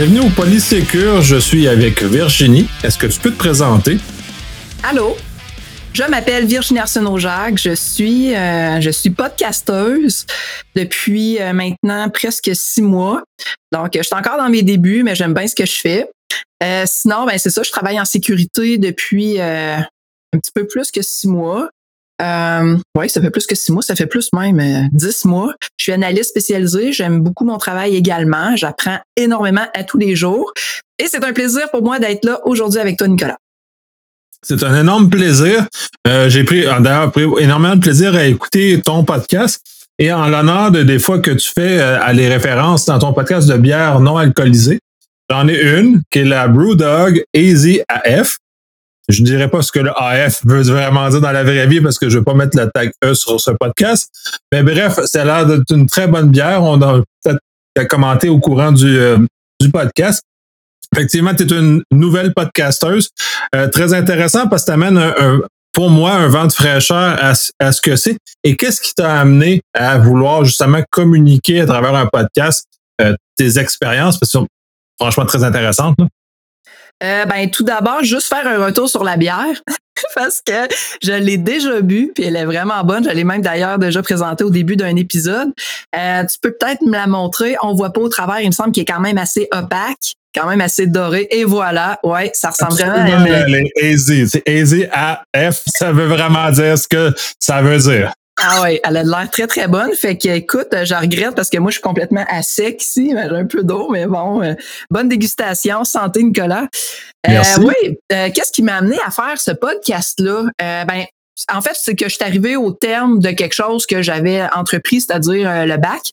Bienvenue au Polysécure. Je suis avec Virginie. Est-ce que tu peux te présenter? Allô? Je m'appelle Virginie Arsenault-Jacques. Je suis, euh, je suis podcasteuse depuis euh, maintenant presque six mois. Donc, je suis encore dans mes débuts, mais j'aime bien ce que je fais. Euh, sinon, ben c'est ça, je travaille en sécurité depuis un petit peu plus que six mois. Euh, oui, ça fait plus que six mois, ça fait plus même euh, dix mois. Je suis analyste spécialisée, j'aime beaucoup mon travail également, j'apprends énormément à tous les jours et c'est un plaisir pour moi d'être là aujourd'hui avec toi, Nicolas. C'est un énorme plaisir. Euh, j'ai pris d'ailleurs pris énormément de plaisir à écouter ton podcast et en l'honneur de des fois que tu fais les références dans ton podcast de bière non alcoolisée. J'en ai une qui est la Brewdog Easy AF. Je ne dirais pas ce que le AF veut vraiment dire dans la vraie vie parce que je ne veux pas mettre la tag E sur ce podcast. Mais bref, c'est l'air d'être une très bonne bière. On a peut-être commenté au courant du, euh, podcast. Effectivement, tu es une nouvelle podcasteuse. Euh, très intéressant parce que tu amènes un, pour moi un vent de fraîcheur à, ce que c'est. Et qu'est-ce qui t'a amené à vouloir justement communiquer à travers un podcast euh, tes expériences? Parce que franchement très intéressante. Euh, ben, tout d'abord, juste faire un retour sur la bière. parce que je l'ai déjà bu, puis elle est vraiment bonne. Je l'ai même d'ailleurs déjà présentée au début d'un épisode. Euh, tu peux peut-être me la montrer. On voit pas au travers. Il me semble qu'il est quand même assez opaque, quand même assez doré. Et voilà, ouais, ça ressemble vraiment à une... Easy. C'est Easy AF. Ça veut vraiment dire ce que ça veut dire. Ah oui, elle a l'air très, très bonne. Fait que, écoute, je regrette parce que moi, je suis complètement à sec ici. J'ai un peu d'eau, mais bon, euh, bonne dégustation. Santé, Nicolas. Euh, oui, euh, qu'est-ce qui m'a amené à faire ce podcast-là? ben, en fait, c'est que je suis arrivée au terme de quelque chose que j'avais entrepris, c'est-à-dire le bac.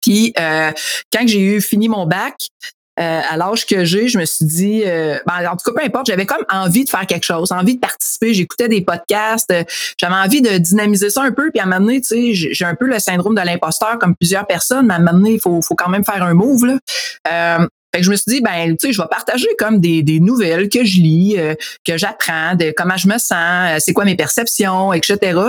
Puis, quand j'ai eu fini mon bac, euh, à l'âge que j'ai, je me suis dit, euh, ben, en tout cas, peu importe, j'avais comme envie de faire quelque chose, envie de participer. J'écoutais des podcasts, euh, j'avais envie de dynamiser ça un peu. Puis à un moment donné, tu sais, j'ai un peu le syndrome de l'imposteur comme plusieurs personnes, mais à un moment donné, il faut, faut quand même faire un move. Là. Fait que je me suis dit, ben, tu sais, je vais partager comme des, des nouvelles que je lis, euh, que j'apprends, de comment je me sens, euh, c'est quoi mes perceptions, etc.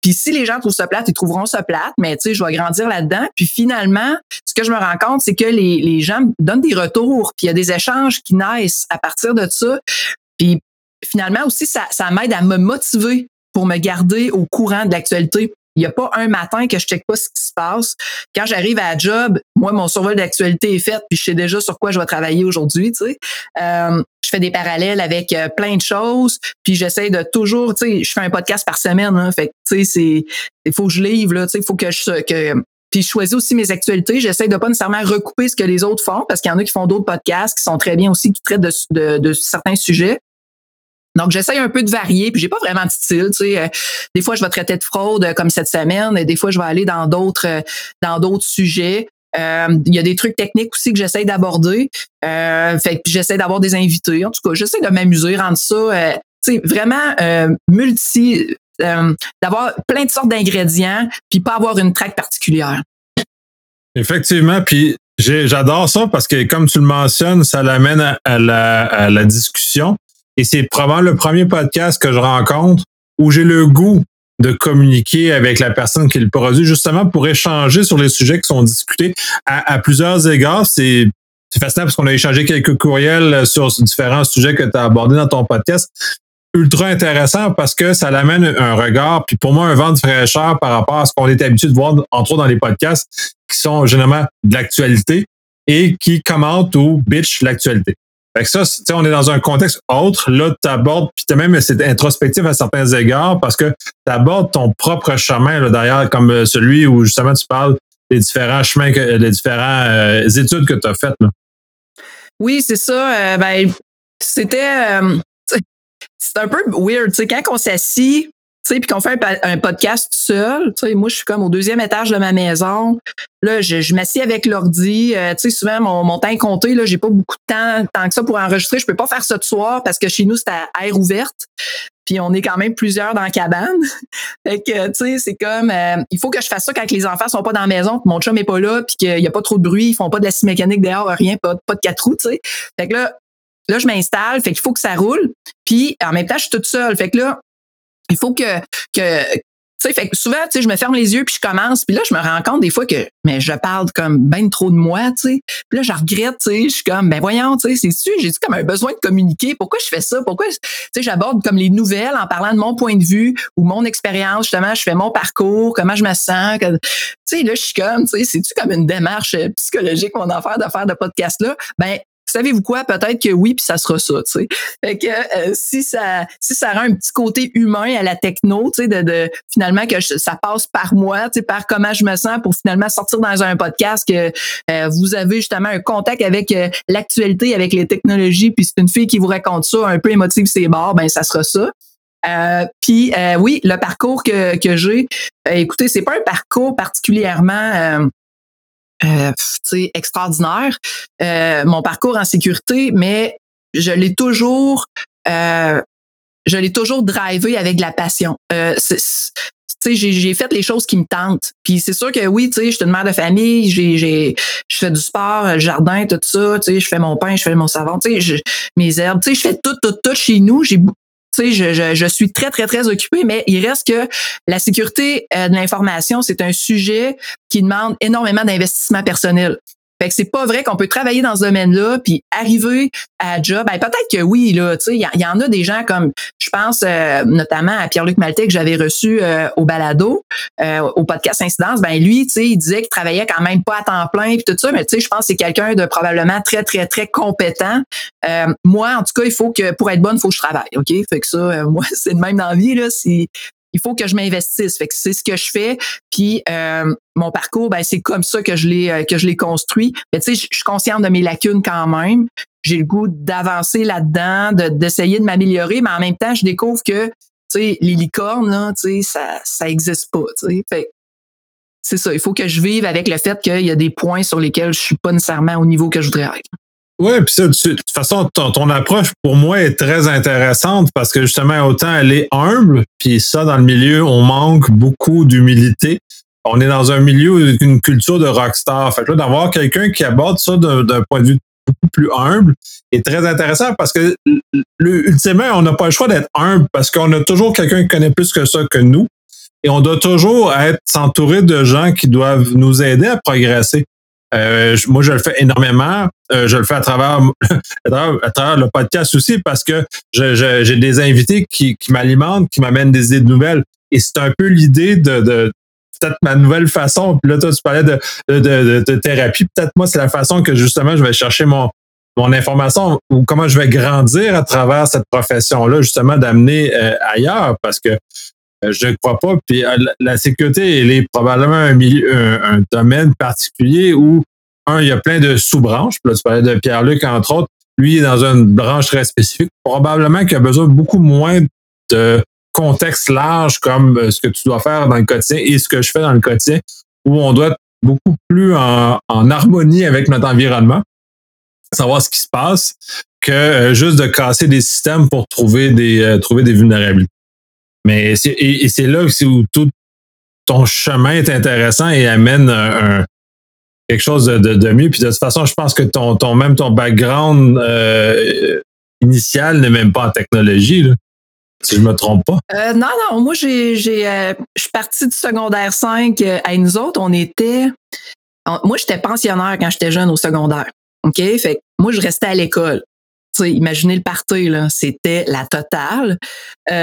Puis si les gens trouvent ça plate, ils trouveront ça plate, mais tu sais, je vais grandir là-dedans. Puis finalement, ce que je me rends compte, c'est que les, les gens donnent des retours, puis il y a des échanges qui naissent à partir de ça. Puis finalement aussi, ça, ça m'aide à me motiver pour me garder au courant de l'actualité. Il n'y a pas un matin que je check pas ce qui se passe. Quand j'arrive à la job, moi, mon survol d'actualité est fait, puis je sais déjà sur quoi je vais travailler aujourd'hui. Tu sais. Euh, je fais des parallèles avec euh, plein de choses, puis j'essaie de toujours, tu sais, je fais un podcast par semaine, hein, fait tu sais, c'est, il faut que je livre là, tu sais, il faut que je que puis je choisis aussi mes actualités. J'essaie de pas nécessairement recouper ce que les autres font parce qu'il y en a qui font d'autres podcasts qui sont très bien aussi, qui traitent de, de certains sujets. Donc, j'essaye un peu de varier, puis j'ai pas vraiment de style. Tu sais, euh, des fois, je vais traiter de fraude euh, comme cette semaine, et des fois, je vais aller dans d'autres euh, dans d'autres sujets. Il y a des trucs techniques aussi que j'essaie d'aborder. fait que j'essaie d'avoir des invités. En tout cas, j'essaie de m'amuser, rendre ça, vraiment multi, d'avoir plein de sortes d'ingrédients, puis pas avoir une traque particulière. Effectivement, puis j'adore ça parce que comme tu le mentionnes, ça l'amène à, la, à la discussion. Et c'est probablement le premier podcast que je rencontre où j'ai le goût de communiquer avec la personne qui le produit, justement pour échanger sur les sujets qui sont discutés à, plusieurs égards. C'est fascinant parce qu'on a échangé quelques courriels sur différents sujets que tu as abordés dans ton podcast. Ultra intéressant parce que ça l'amène un regard, puis pour moi, un vent de fraîcheur par rapport à ce qu'on est habitué de voir, entre autres dans les podcasts, qui sont généralement de l'actualité et qui commentent ou bitch l'actualité. Fait que ça, on est dans un contexte autre. Là, tu abordes, puis tu même c'est introspectif à certains égards parce que tu abordes ton propre chemin, là, d'ailleurs, comme euh, celui où justement tu parles des différents chemins, des différentes euh, études que tu as faites. Là. Oui, c'est ça. Euh, ben, c'était. c'est un peu weird. Sais, quand on s'assit puis qu'on fait un, podcast seul, moi, je suis comme au deuxième étage de ma maison. Là, je, je m'assieds avec l'ordi. Euh, tu sais, souvent, mon, mon temps compté, là, j'ai pas beaucoup de temps, tant que ça pour enregistrer. Je peux pas faire ça de soir parce que chez nous, c'est à air ouverte. Puis on est quand même plusieurs dans la cabane. fait que, tu sais, c'est comme, euh, il faut que je fasse ça quand les enfants sont pas dans la maison, que mon chum est pas là, puis qu'il y a pas trop de bruit, ils font pas de la scie mécanique dehors, rien, pas, pas de quatre roues, tu sais. Fait que là, là, je m'installe, fait qu'il faut que ça roule. Puis en même temps, je suis toute seule. Fait que là, il faut que, que sais, fait que souvent, tu sais, je me ferme les yeux puis je commence, puis là, je me rends compte des fois que, mais je parle comme ben trop de moi, tu sais. Puis là, je regrette, tu sais, je suis comme, ben voyons, tu sais, c'est-tu, j'ai comme un besoin de communiquer? Pourquoi je fais ça? Pourquoi, tu sais, j'aborde comme les nouvelles en parlant de mon point de vue ou mon expérience, justement, je fais mon parcours, comment je me sens. tu sais, là, je suis comme, tu sais, c'est-tu comme une démarche euh, psychologique, mon affaire de faire de podcast-là? Ben, savez-vous quoi? Peut-être que oui, puis ça sera ça, tu sais. Fait que euh, si ça si ça rend un petit côté humain à la techno, tu sais, de, finalement que ça passe par moi, tu sais, par comment je me sens pour finalement sortir dans un podcast que euh, vous avez justement un contact avec euh, l'actualité, avec les technologies, puis c'est une fille qui vous raconte ça, un peu émotive c'est bords, ben ça sera ça. puis oui, le parcours que, que j'ai, écoutez, c'est pas un parcours particulièrement euh, extraordinaire, euh, mon parcours en sécurité, mais je l'ai toujours, euh, je l'ai toujours drivé avec de la passion. Euh, j'ai fait les choses qui me tentent. Puis c'est sûr que oui, tu sais, je suis une mère de famille, j'ai, j'ai, je fais du sport, le jardin, tout ça, tu sais, je fais mon pain, je fais mon savon, tu sais, mes herbes, tu sais, je fais tout, tout, tout chez nous. J'ai tu sais, je, je, suis très, très, très occupée, mais il reste que la sécurité euh, de l'information, c'est un sujet qui demande énormément d'investissement personnel. Fait que c'est pas vrai qu'on peut travailler dans ce domaine-là puis arriver à job. Ben, peut-être que oui, là, tu sais, il y, en a des gens comme, je pense euh, notamment à Pierre-Luc Maltais que j'avais reçu euh, au balado, au podcast Incidence. Ben lui, tu sais, il disait qu'il travaillait quand même pas à temps plein puis tout ça, mais tu sais, je pense que c'est quelqu'un de probablement très, très, très compétent. moi, en tout cas, il faut que pour être bonne, il faut que je travaille, ok? Fait que ça, moi, c'est le même dans la vie là. Si il faut que je m'investisse. Fait que c'est ce que je fais. Puis euh, mon parcours, ben c'est comme ça que je l'ai euh, que je l'ai construit. Mais tu sais, je suis consciente de mes lacunes quand même. J'ai le goût d'avancer là-dedans, d'essayer de, m'améliorer, mais en même temps, je découvre que tu sais les licornes là, tu sais ça ça existe pas. Tu sais, fait c'est ça. Il faut que je vive avec le fait qu'il y a des points sur lesquels je suis pas nécessairement au niveau que je voudrais être. Oui, puis ça, de toute façon, ton, approche pour moi est très intéressante parce que justement, autant elle est humble, puis ça, dans le milieu, on manque beaucoup d'humilité. On est dans un milieu, une culture de rockstar. Fait que là, d'avoir quelqu'un qui aborde ça d'un point de vue beaucoup plus humble est très intéressant parce que, ultimement, on n'a pas le choix d'être humble parce qu'on a toujours quelqu'un qui connaît plus que ça que nous. Et on doit toujours être s'entourer de gens qui doivent nous aider à progresser. Euh, moi, je le fais énormément. Euh, je le fais à travers, à travers, le podcast aussi parce que j'ai des invités qui, qui m'alimentent, qui m'amènent des idées de nouvelles. Et c'est un peu l'idée de, de peut-être ma nouvelle façon. Puis là, toi, tu parlais de, de, de, thérapie. Peut-être moi, c'est la façon que justement je vais chercher mon, mon information ou comment je vais grandir à travers cette profession-là, justement, d'amener euh, ailleurs parce que je ne crois pas. Puis la, sécurité, elle est probablement un, milieu, un domaine particulier où il y a plein de sous-branches. Là, tu parlais de Pierre-Luc, entre autres. Lui, est dans une branche très spécifique. Probablement qu'il a besoin de beaucoup moins de contexte large comme euh, ce que tu dois faire dans le quotidien et ce que je fais dans le quotidien, où on doit être beaucoup plus en, harmonie avec notre environnement, savoir ce qui se passe, que euh, juste de casser des systèmes pour trouver des, euh, trouver des vulnérabilités. Mais c'est, et, c'est là où tout ton chemin est intéressant et amène quelque chose de, mieux. Puis de toute façon, je pense que ton, même ton background euh, initial n'est même pas en technologie. Là, si je me trompe pas. Euh, non, non, moi j'ai euh, je suis partie du secondaire 5 à nous autres, on était moi j'étais pensionnaire quand j'étais jeune au secondaire. OK? Fait moi je restais à l'école. Imaginez le party, là, c'était la totale. tu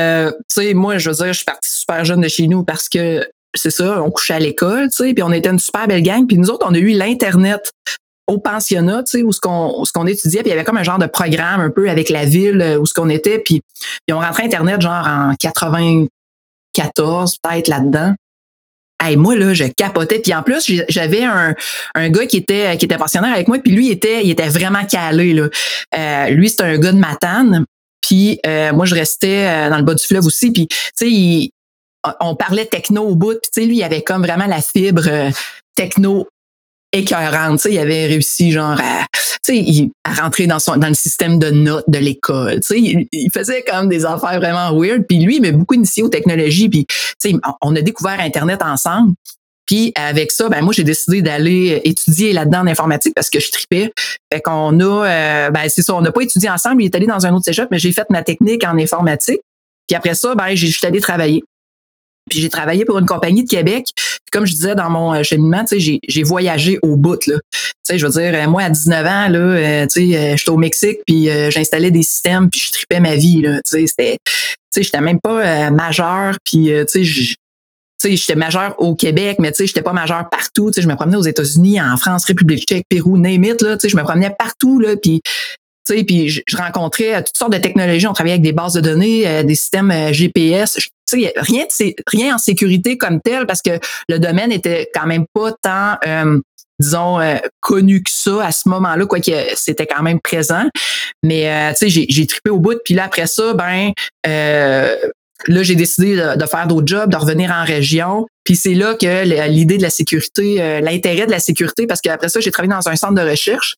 sais, moi, je veux dire, je suis partie super jeune de chez nous parce que c'est ça, on couchait à l'école, tu sais, puis on était une super belle gang. Puis nous autres, on a eu l'internet au pensionnat, tu sais, où ce qu'on étudiait, puis il y avait comme un genre de programme un peu avec la ville euh, où ce qu'on était, puis ils ont rentré internet genre en 94 peut-être là-dedans. Hey, moi là, je capotais. Puis en plus, j'avais un, un gars qui était qui était pensionnaire avec moi, puis lui il était il était vraiment calé là. Euh, lui c'était un gars de Matane. Puis euh, moi je restais dans le bas du fleuve aussi. Puis tu sais, on parlait techno au bout, puis tu sais, lui, il avait comme vraiment la fibre euh, techno écœurante. Tu sais, il avait réussi genre à, à rentrer dans son dans le système de notes de l'école. Sais, il, faisait comme des affaires vraiment weird. Puis lui, il m'a beaucoup initié aux technologies. Puis on a découvert Internet ensemble. Puis avec ça, ben moi j'ai décidé d'aller étudier là-dedans en informatique parce que je tripais. Fait qu'on a, euh, ben c'est ça, on n'a pas étudié ensemble. Il est allé dans un autre cégep, mais j'ai fait ma technique en informatique. Puis après ça, ben j'ai suis allé travailler. Puis j'ai travaillé pour une compagnie de Québec. comme je disais dans mon cheminement, tu sais, j'ai voyagé au bout. Là. Je veux dire, moi à 19 ans, là, euh, j'étais au Mexique, puis j'installais des systèmes, puis je tripais ma vie. Là. C'était, j'étais même pas majeur, puis j'étais majeur au Québec, mais j'étais pas majeur partout. Je me promenais aux États-Unis, en France, République tchèque, Pérou, name it, là. Tu sais, je me promenais partout, là. Puis, tu sais, puis je, rencontrais euh, toutes sortes de technologies. On travaillait avec des bases de données, euh, des systèmes euh, GPS. Sais, rien, rien en sécurité comme tel parce que le domaine était quand même pas tant disons connu que ça à ce moment-là quoi que c'était quand même présent mais tu sais j'ai trippé au bout puis là après ça ben Là, j'ai décidé de, faire d'autres jobs, de revenir en région. Puis c'est là que l'idée de la sécurité, l'intérêt de la sécurité, parce qu'après ça, j'ai travaillé dans un centre de recherche.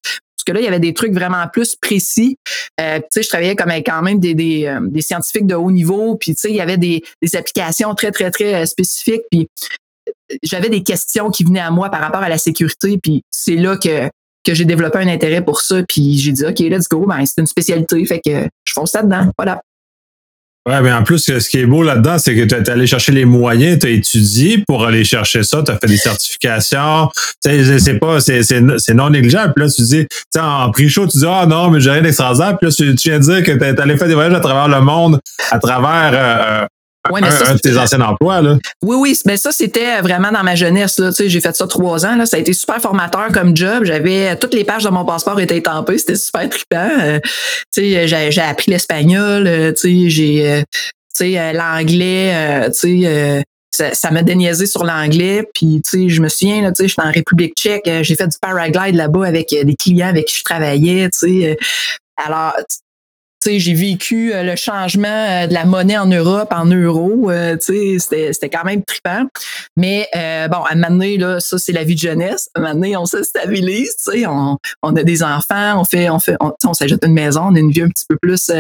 Là, il y avait des trucs vraiment plus précis. Euh, tu sais, je travaillais comme avec quand même des, des, euh, des, scientifiques de haut niveau. Puis tu sais, il y avait des, applications très, très, très spécifiques. Puis j'avais des questions qui venaient à moi par rapport à la sécurité. Puis c'est là que que j'ai développé un intérêt pour ça. Puis j'ai dit, OK, let's go. Ben, c'est une spécialité. Fait que je fonce là-dedans. Voilà. Ouais, mais en plus, ce qui est beau là-dedans, c'est que tu es allé chercher les moyens, tu as étudié pour aller chercher ça, tu as fait des certifications. C'est pas, c'est non négligeable. Puis là, tu dis, en prix chaud, tu dis Ah non, mais j'ai rien d'extraordinaire. Puis là, tu, viens de dire que tu es allé faire des voyages à travers le monde, à travers euh, Ouais, mais un, de tes anciens emplois, là. Oui, oui, mais ça, c'était vraiment dans ma jeunesse. Là. Tu sais, j'ai fait ça trois ans. Là. Ça a été super formateur comme job. J'avais toutes les pages de mon passeport étaient estampées. C'était super trippant. Euh, tu sais, j'ai, appris l'espagnol. Euh, tu sais, j'ai euh, tu sais, l'anglais. tu sais, ça, ça m'a déniaisé sur l'anglais. Puis, tu sais, je me souviens, là, tu sais, j'étais en République tchèque. J'ai fait du paraglide là-bas avec des clients avec qui je travaillais. Tu sais, alors, j'ai vécu euh, le changement euh, de la monnaie en Europe en euros. Euh, c'était, quand même trippant. Mais bon, à un moment donné, là, ça, c'est la vie de jeunesse. À un moment donné, on se stabilise, on, on a des enfants, on fait, on fait, on, on s'ajoute une maison, on a une vie un petit peu plus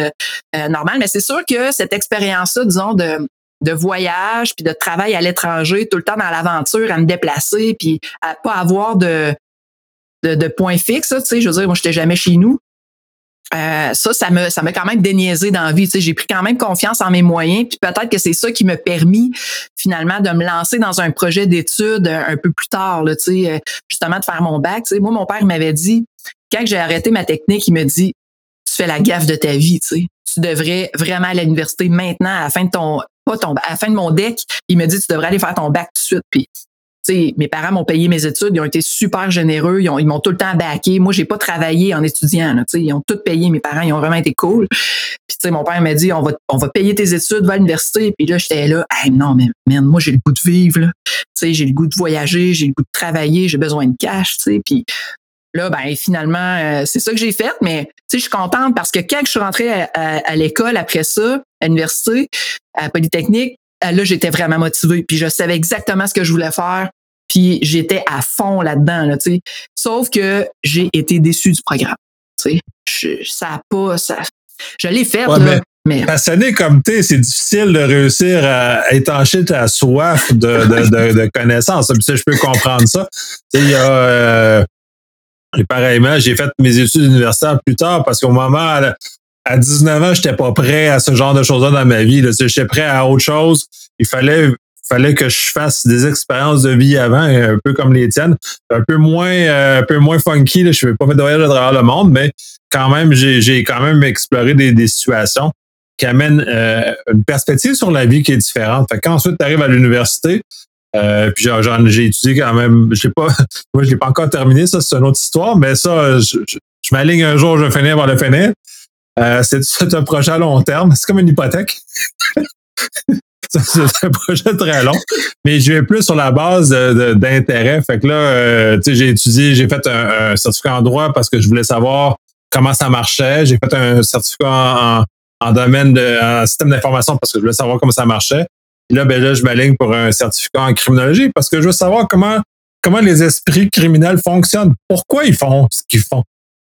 normale. Mais c'est sûr que cette expérience-là, disons, de, de voyage puis de travail à l'étranger, tout le temps dans l'aventure, à me déplacer, puis à pas avoir de, de, de points fixes, tu sais, je veux dire, moi, j'étais jamais chez nous. Euh, ça, ça me, ça m'a quand même déniaisé dans la vie. Tu sais, j'ai pris quand même confiance en mes moyens, puis peut-être que c'est ça qui m'a permis finalement de me lancer dans un projet d'études un, peu plus tard. Là, tu sais, euh, justement de faire mon bac. Tu sais, moi, mon père m'avait dit quand j'ai arrêté ma technique, il me dit tu fais la gaffe de ta vie. Tu sais, tu devrais vraiment aller à l'université maintenant à la fin de ton pas ton à la fin de mon deck. Il me dit tu devrais aller faire ton bac tout de suite. Mes parents m'ont payé mes études, ils ont été super généreux, ils, m'ont tout le temps backé. Moi, j'ai pas travaillé en étudiant, ils ont tout payé, mes parents, ils ont vraiment été cool. Puis mon père m'a dit on va on va payer tes études, va à l'université. Puis là, j'étais là, non mais man, moi j'ai le goût de vivre j'ai le goût de voyager, j'ai le goût de travailler, j'ai besoin de cash, Puis là ben finalement euh, c'est ça que j'ai fait mais je suis contente parce que quand je suis rentrée à, à l'école après ça, à l'université, à Polytechnique, euh, là, j'étais vraiment motivée. Puis je savais exactement ce que je voulais faire. Puis j'étais à fond là-dedans, là, tu sais. Sauf que j'ai été déçu du programme. Tu sais, ça a pas, ça, je l'ai fait, là. Mais... Passionné comme tu c'est difficile de réussir à étancher ta soif de, de, de, de connaissances. je peux comprendre ça. Il y a, euh, et pareillement, j'ai fait mes études universitaires plus tard parce qu'au moment, à 19 ans, j'étais pas prêt à ce genre de choses-là dans ma vie. J'étais prêt à autre chose. Il fallait fallait que je fasse des expériences de vie avant, un peu comme les tiennes, un peu moins, euh, un peu moins funky. Là. Je ne pas fait de voyage à travers le monde, mais quand même, j'ai quand même exploré des, des situations qui amènent euh, une perspective sur la vie qui est différente. Fait qu'ensuite, tu arrives à l'université, euh, puis j'ai étudié quand même, je pas, moi je l'ai pas encore terminé, ça c'est une autre histoire, mais ça, je, je, m'aligne un jour, je vais finir par le finir. Euh, c'est un projet à long terme, c'est comme une hypothèque. c'est un projet très long, mais je vais plus sur la base d'intérêt. Fait que là, euh, tu sais, j'ai étudié, j'ai fait un, certificat en droit parce que je voulais savoir comment ça marchait. J'ai fait un certificat en, domaine de système d'information parce que je voulais savoir comment ça marchait. Là, ben là, je m'aligne pour un certificat en criminologie parce que je veux savoir comment comment les esprits criminels fonctionnent, pourquoi ils font ce qu'ils font?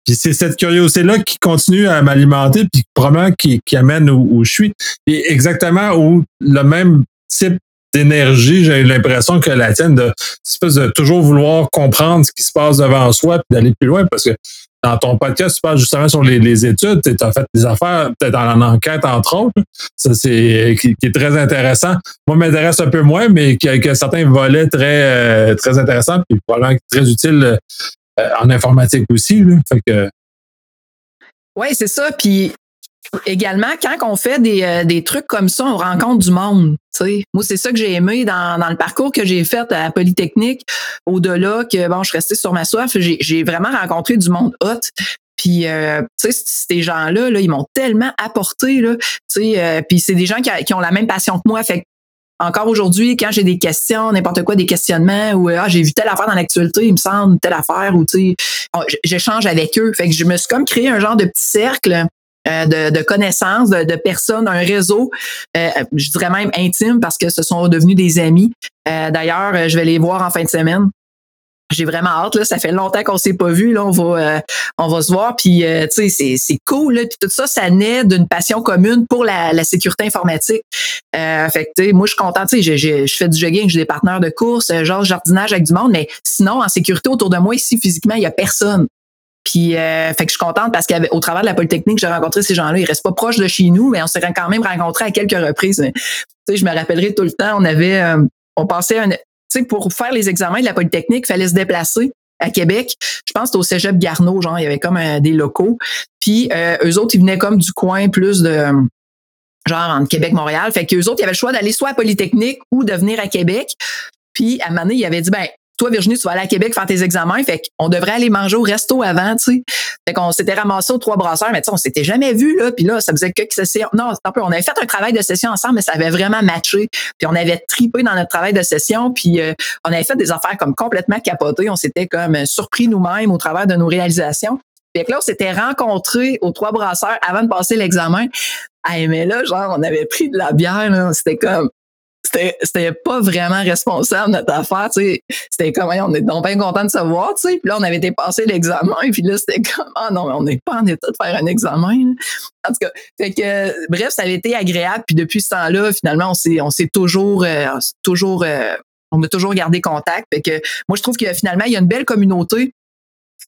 Puis c'est cette curiosité-là qui continue à m'alimenter, puis probablement qui, qui amène où, je suis. Et exactement où le même type d'énergie, j'ai l'impression que la tienne, de, espèce de toujours vouloir comprendre ce qui se passe devant soi puis d'aller plus loin parce que dans ton podcast, tu parles justement sur les, études, tu as fait des affaires, peut-être en, enquête, entre autres. Ça, c'est qui, est très intéressant. Moi, m'intéresse un peu moins, mais qui a, certains volets très, euh, très intéressants, puis probablement très utiles euh, en informatique aussi. Que. Oui, c'est ça. Puis également, quand on fait des, euh, des, trucs comme ça, on rencontre du monde. sais. Moi, c'est ça que j'ai aimé dans, dans, le parcours que j'ai fait à Polytechnique. Au-delà que bon, je restais sur ma soif, j'ai vraiment rencontré du monde hot. Puis, euh, ces gens-là, là, ils m'ont tellement apporté, là, euh, puis c'est des gens qui, qui, ont la même passion que moi. Fait encore aujourd'hui, quand j'ai des questions, n'importe quoi, des questionnements, ou ah, j'ai vu telle affaire dans l'actualité, il me semble, telle affaire, ou tu sais, j'échange avec eux. Fait que je me suis comme créé un genre de petit cercle euh, de, connaissances, de, personnes, un réseau, euh, je dirais même intime parce que ce sont devenus des amis. Euh, d'ailleurs, je vais les voir en fin de semaine. J'ai vraiment hâte là, ça fait longtemps qu'on s'est pas vu là, on va on va se voir puis tu sais c'est c'est cool là, puis tout ça ça naît d'une passion commune pour la, la sécurité informatique. fait que moi je suis contente, tu sais je fais du jogging, j'ai des partenaires de course, genre jardinage avec du monde mais sinon en sécurité autour de moi ici physiquement, il y a personne. Puis, euh, fait que je suis contente parce qu'au travers de la Polytechnique, j'ai rencontré ces gens-là. Ils restent pas proches de chez nous, mais on s'est quand même rencontrés à quelques reprises. tu sais, je me rappellerai tout le temps, on avait, euh, on passait un, tu sais, pour faire les examens de la Polytechnique, il fallait se déplacer à Québec. Je pense que au Cégep Garneau, genre, il y avait comme des locaux. Puis, euh, eux autres, ils venaient comme du coin plus de, genre, entre Québec-Montréal. Fait qu'eux autres, ils avaient le choix d'aller soit à Polytechnique ou de venir à Québec. Puis, à donné, il avait dit, ben, toi, Virginie, tu vas aller à Québec faire tes examens. Fait qu'on devrait aller manger au resto avant, tu sais. Fait qu'on s'était ramassé aux trois brasseurs, mais tu sais, on s'était jamais vu, là. Puis là, ça faisait que session. Non, un peu. On avait fait un travail de session ensemble, mais ça avait vraiment matché. Puis on avait tripé dans notre travail de session. Puis euh, on avait fait des affaires comme complètement capotées. On s'était comme surpris nous-mêmes au travers de nos réalisations. Fait là, on s'était rencontrés aux trois brasseurs avant de passer l'examen. Ah, mais là, genre, on avait pris de la bière, là. C'était comme, c'était pas vraiment responsable notre affaire, tu sais. C'était comme, on est donc bien content de se voir, tu sais. Puis là, on avait dépassé l'examen, puis là, c'était comme, ah non, on n'est pas en état de faire un examen. En tout cas, fait que, bref, ça avait été agréable. Puis depuis ce temps-là, finalement, on s'est, on s'est toujours, euh, toujours, euh, on a toujours gardé contact. Fait que, moi, je trouve que finalement, il y a une belle communauté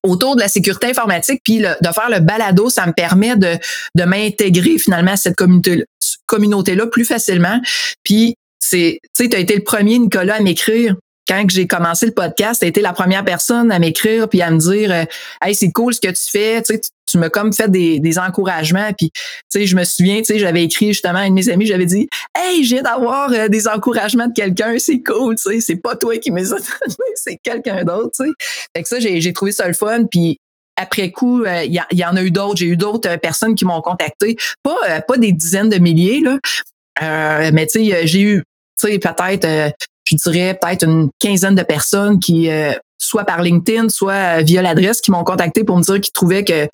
autour de la sécurité informatique, puis de faire le balado, ça me permet de, de m'intégrer finalement à cette communauté communauté-là plus facilement. Puis c'est, tu sais, as été le premier, Nicolas, à m'écrire. Quand j'ai commencé le podcast, tu as été la première personne à m'écrire puis à me dire euh, Hey, c'est cool ce que tu fais, tu, tu m'as comme fait des, des encouragements. Puis, tu sais, je me souviens, tu sais, j'avais écrit justement à une de mes amis, j'avais dit Hey, j'ai d'avoir euh, des encouragements de quelqu'un, c'est cool, tu sais, c'est pas toi qui me c'est quelqu'un d'autre, tu sais. Fait que ça, j'ai, j'ai trouvé ça le fun. Puis après coup, euh, il y, en a eu d'autres. J'ai eu d'autres personnes qui m'ont contacté. Pas, pas des dizaines de milliers, là. mais tu sais, j'ai eu tu sais, peut-être, euh, je dirais peut-être une quinzaine de personnes qui, euh, soit par LinkedIn, soit euh, via l'adresse, qui m'ont contacté pour me dire qu'ils trouvaient que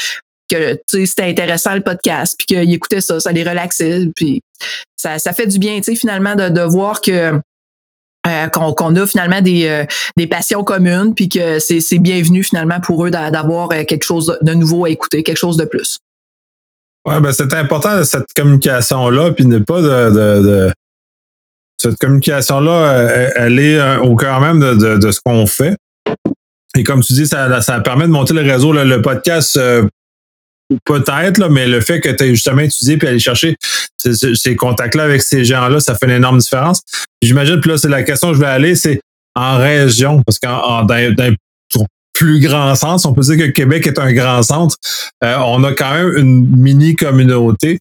que c'était intéressant le podcast, puis qu'ils écoutaient ça, ça les relaxait, puis ça, ça fait du bien, tu sais, finalement, de, de voir que qu'on a finalement des, des passions communes, puis que c'est bienvenu finalement pour eux d'avoir quelque chose de nouveau à écouter, quelque chose de plus. Ouais, ben c'est important cette communication-là, puis ne pas de, de, cette communication-là, elle, est euh, au cœur même de, ce qu'on fait. Et comme tu dis, ça, permet de monter le réseau. le podcast, euh, peut-être, mais le fait que tu aies justement étudié puis aller chercher ces, contacts-là avec ces gens-là, ça fait une énorme différence. J'imagine, que là, c'est la question que je vais aller, c'est en région, parce qu'en d'un plus grand sens, on peut dire que Québec est un grand centre. Euh, on a quand même une mini communauté. Euh,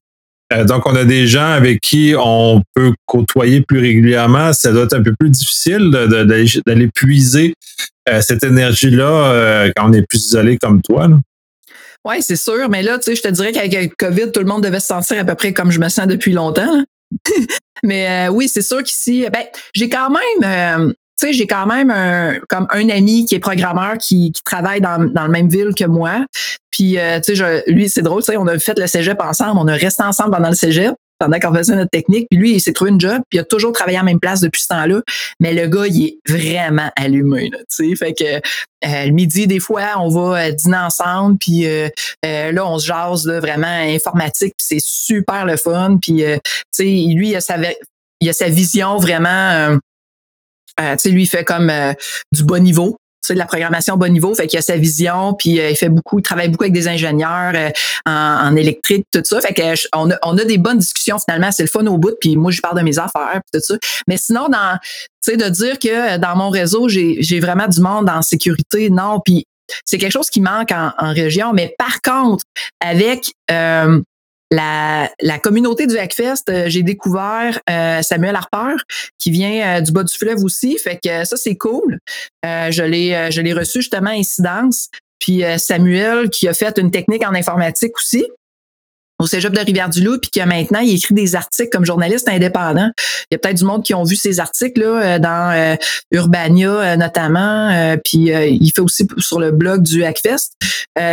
donc, on a des gens avec qui on peut côtoyer plus régulièrement. Ça doit être un peu plus difficile d'aller puiser euh, cette énergie-là euh, quand on est plus isolé comme toi. Oui, c'est sûr. Mais là, tu sais, je te dirais qu'avec le COVID, tout le monde devait se sentir à peu près comme je me sens depuis longtemps. mais oui, c'est sûr qu'ici, ben, j'ai quand même tu sais, j'ai quand même un, comme un ami qui est programmeur qui, qui travaille dans, dans la même ville que moi. Puis, euh, tu sais, lui, c'est drôle, tu sais, on a fait le cégep ensemble, on a resté ensemble pendant le cégep pendant qu'on faisait notre technique. Puis lui, il s'est trouvé une job, puis il a toujours travaillé à la même place depuis ce temps-là. Mais le gars, il est vraiment allumé, tu sais. Fait que euh, le midi, des fois, on va euh, dîner ensemble, puis là, on se jase là, vraiment informatique, puis c'est super le fun. Puis, tu sais, lui, il a sa, il a sa vision vraiment tu sais, lui, fait comme du bas niveau c'est de la programmation bas niveau, fait qu'il a sa vision, puis il fait beaucoup, il travaille beaucoup avec des ingénieurs en, électrique, tout ça. Fait que on, a, on a des bonnes discussions finalement, c'est le fun au bout, puis moi je parle de mes affaires, tout ça. Mais sinon, dans, tu sais, de dire que dans mon réseau, j'ai, vraiment du monde en sécurité, non, puis c'est quelque chose qui manque en, région. Mais par contre, avec euh, la, la, communauté du Hackfest, euh, j'ai découvert euh, Samuel Harper qui vient du bas du fleuve aussi. Fait que ça, c'est cool. je l'ai je l'ai reçu justement à Incidence. Puis Samuel qui a fait une technique en informatique aussi au Cégep de Rivière-du-Loup, puis que maintenant, il écrit des articles comme journaliste indépendant. Il y a peut-être du monde qui ont vu ces articles là, euh, dans euh, Urbania euh, notamment, puis il fait aussi sur le blog du Hackfest.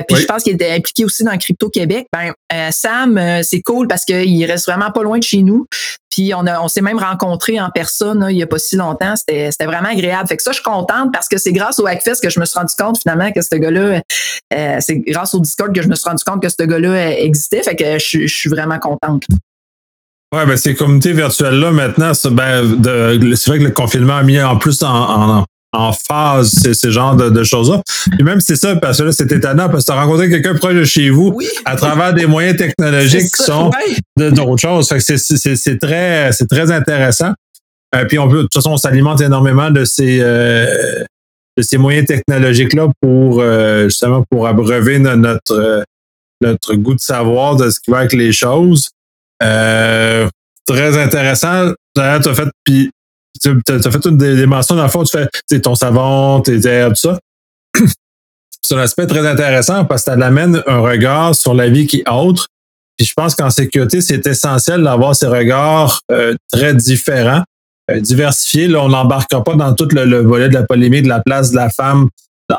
puis je pense qu'il était impliqué aussi dans Crypto Québec. Ben, Sam, c'est cool parce qu'il reste vraiment pas loin de chez nous. Puis on, a, on s'est même rencontrés en personne il y a pas si longtemps. C'était, c'était vraiment agréable. Fait que ça, je suis contente parce que c'est grâce au Hackfest que je me suis rendu compte finalement que ce gars-là, euh, c'est grâce au Discord que je me suis rendu compte que ce gars-là existait. Fait que je, je suis vraiment contente. Ouais, ben ces communautés virtuelles-là, maintenant, c'est, ben, c'est vrai que le confinement a mis en plus en, en, en phase ces, ces genres de, de choses-là. Et même c'est ça, parce que là, c'est étonnant parce que tu as rencontré quelqu'un proche de chez vous à travers des moyens technologiques qui sont d'autres choses. Fait que c'est très, c'est très intéressant. Euh, puis on peut, de toute façon, on s'alimente énormément de ces euh, de ces moyens technologiques-là pour euh, justement pour abreuver notre notre goût de savoir de ce qui va avec les choses. très intéressant. Tu as fait, puis tu as fait une des, mentions dans le fond, tu fais ton savon, tes herbes, tout ça. c'est un aspect très intéressant parce que ça l'amène un regard sur la vie qui est autre. Puis je pense qu'en sécurité, c'est essentiel d'avoir ces regards euh, très différents, euh, diversifiés. Là, on n'embarquera pas dans tout le, volet de la polémique de la place de la femme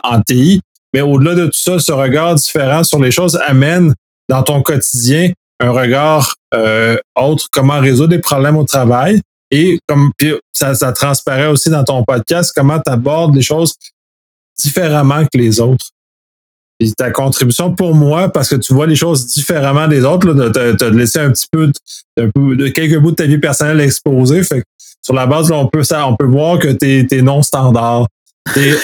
en TI. Mais au-delà de tout ça, ce regard différent sur les choses amène dans ton quotidien un regard euh, autre, comment résoudre des problèmes au travail, et comme ça, ça transparaît aussi dans ton podcast, comment tu abordes les choses différemment que les autres. Et ta contribution pour moi, parce que tu vois les choses différemment des autres, de te laisser un petit peu, de, quelques bouts de ta vie personnelle exposés. Fait sur la base, là, on peut ça, on peut voir que tu es, non standard. Tu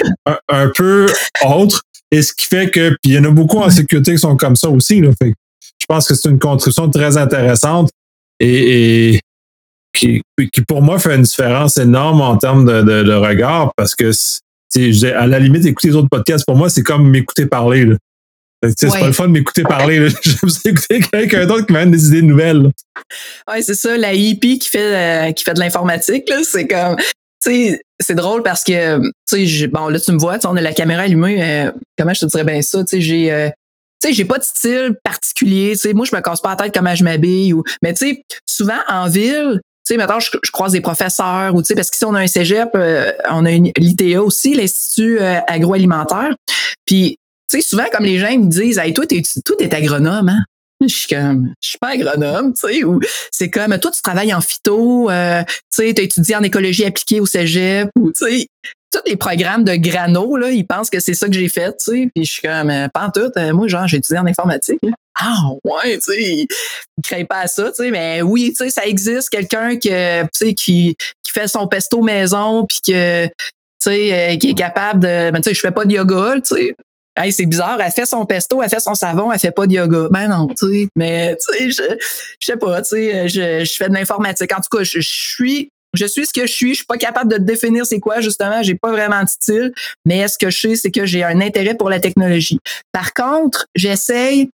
un, peu autre. Et ce qui fait que, puis il y en a beaucoup en sécurité qui sont comme ça aussi. Là, fait je pense que c'est une contribution très intéressante. et, qui, qui pour moi fait une différence énorme en termes de, de, de regard parce que à la limite, écouter les autres podcasts, pour moi, c'est comme m'écouter parler. Là. C'est pas le fun de m'écouter parler. J'aime écouter quelqu'un d'autre qui m'amène des idées nouvelles. Oui, c'est ça, la hippie qui fait, euh, qui fait de l'informatique, c'est comme. C'est drôle parce que, tu sais, bon, là, tu me vois, on a la caméra allumée. Euh, comment je te dirais bien ça? Tu sais, j'ai. Euh, tu sais, j'ai pas de style particulier. Tu sais, moi, je me casse pas la tête comment je m'habille. Ou... Mais tu sais, souvent en ville, maintenant, je, croise des professeurs ou, tu sais, parce on a un cégep, euh, on a l'ITA aussi, l'Institut euh, agroalimentaire. Puis, tu sais, souvent, comme les gens me disent, hey, toi, t'es, toi, agronome, hein? Je suis comme, je suis pas agronome, tu sais, ou c'est comme, toi, tu travailles en phyto, euh, tu sais, tu étudié en écologie appliquée au cégep, ou, tu sais, tous les programmes de grano, là, ils pensent que c'est ça que j'ai fait, tu sais, puis je suis comme, pas en tout, moi, genre, j'ai étudié en informatique, ah ouais, tu sais, il crée pas à ça, tu sais, mais oui, tu sais, ça existe quelqu'un que, tu sais, qui, qui fait son pesto maison puis que, tu sais, euh, qui est capable de, ben, tu sais, je fais pas de yoga, tu sais. Hey, c'est bizarre, elle fait son pesto, elle fait son savon, elle fait pas de yoga. Ben non, tu sais, mais tu sais, je, je sais pas, tu sais, je, je fais de l'informatique. En tout cas, je, je suis je suis ce que je suis. Je suis pas capable de définir c'est quoi, justement. J'ai pas vraiment de style. Mais ce que je sais, c'est que j'ai un intérêt pour la technologie. Par contre, j'essaye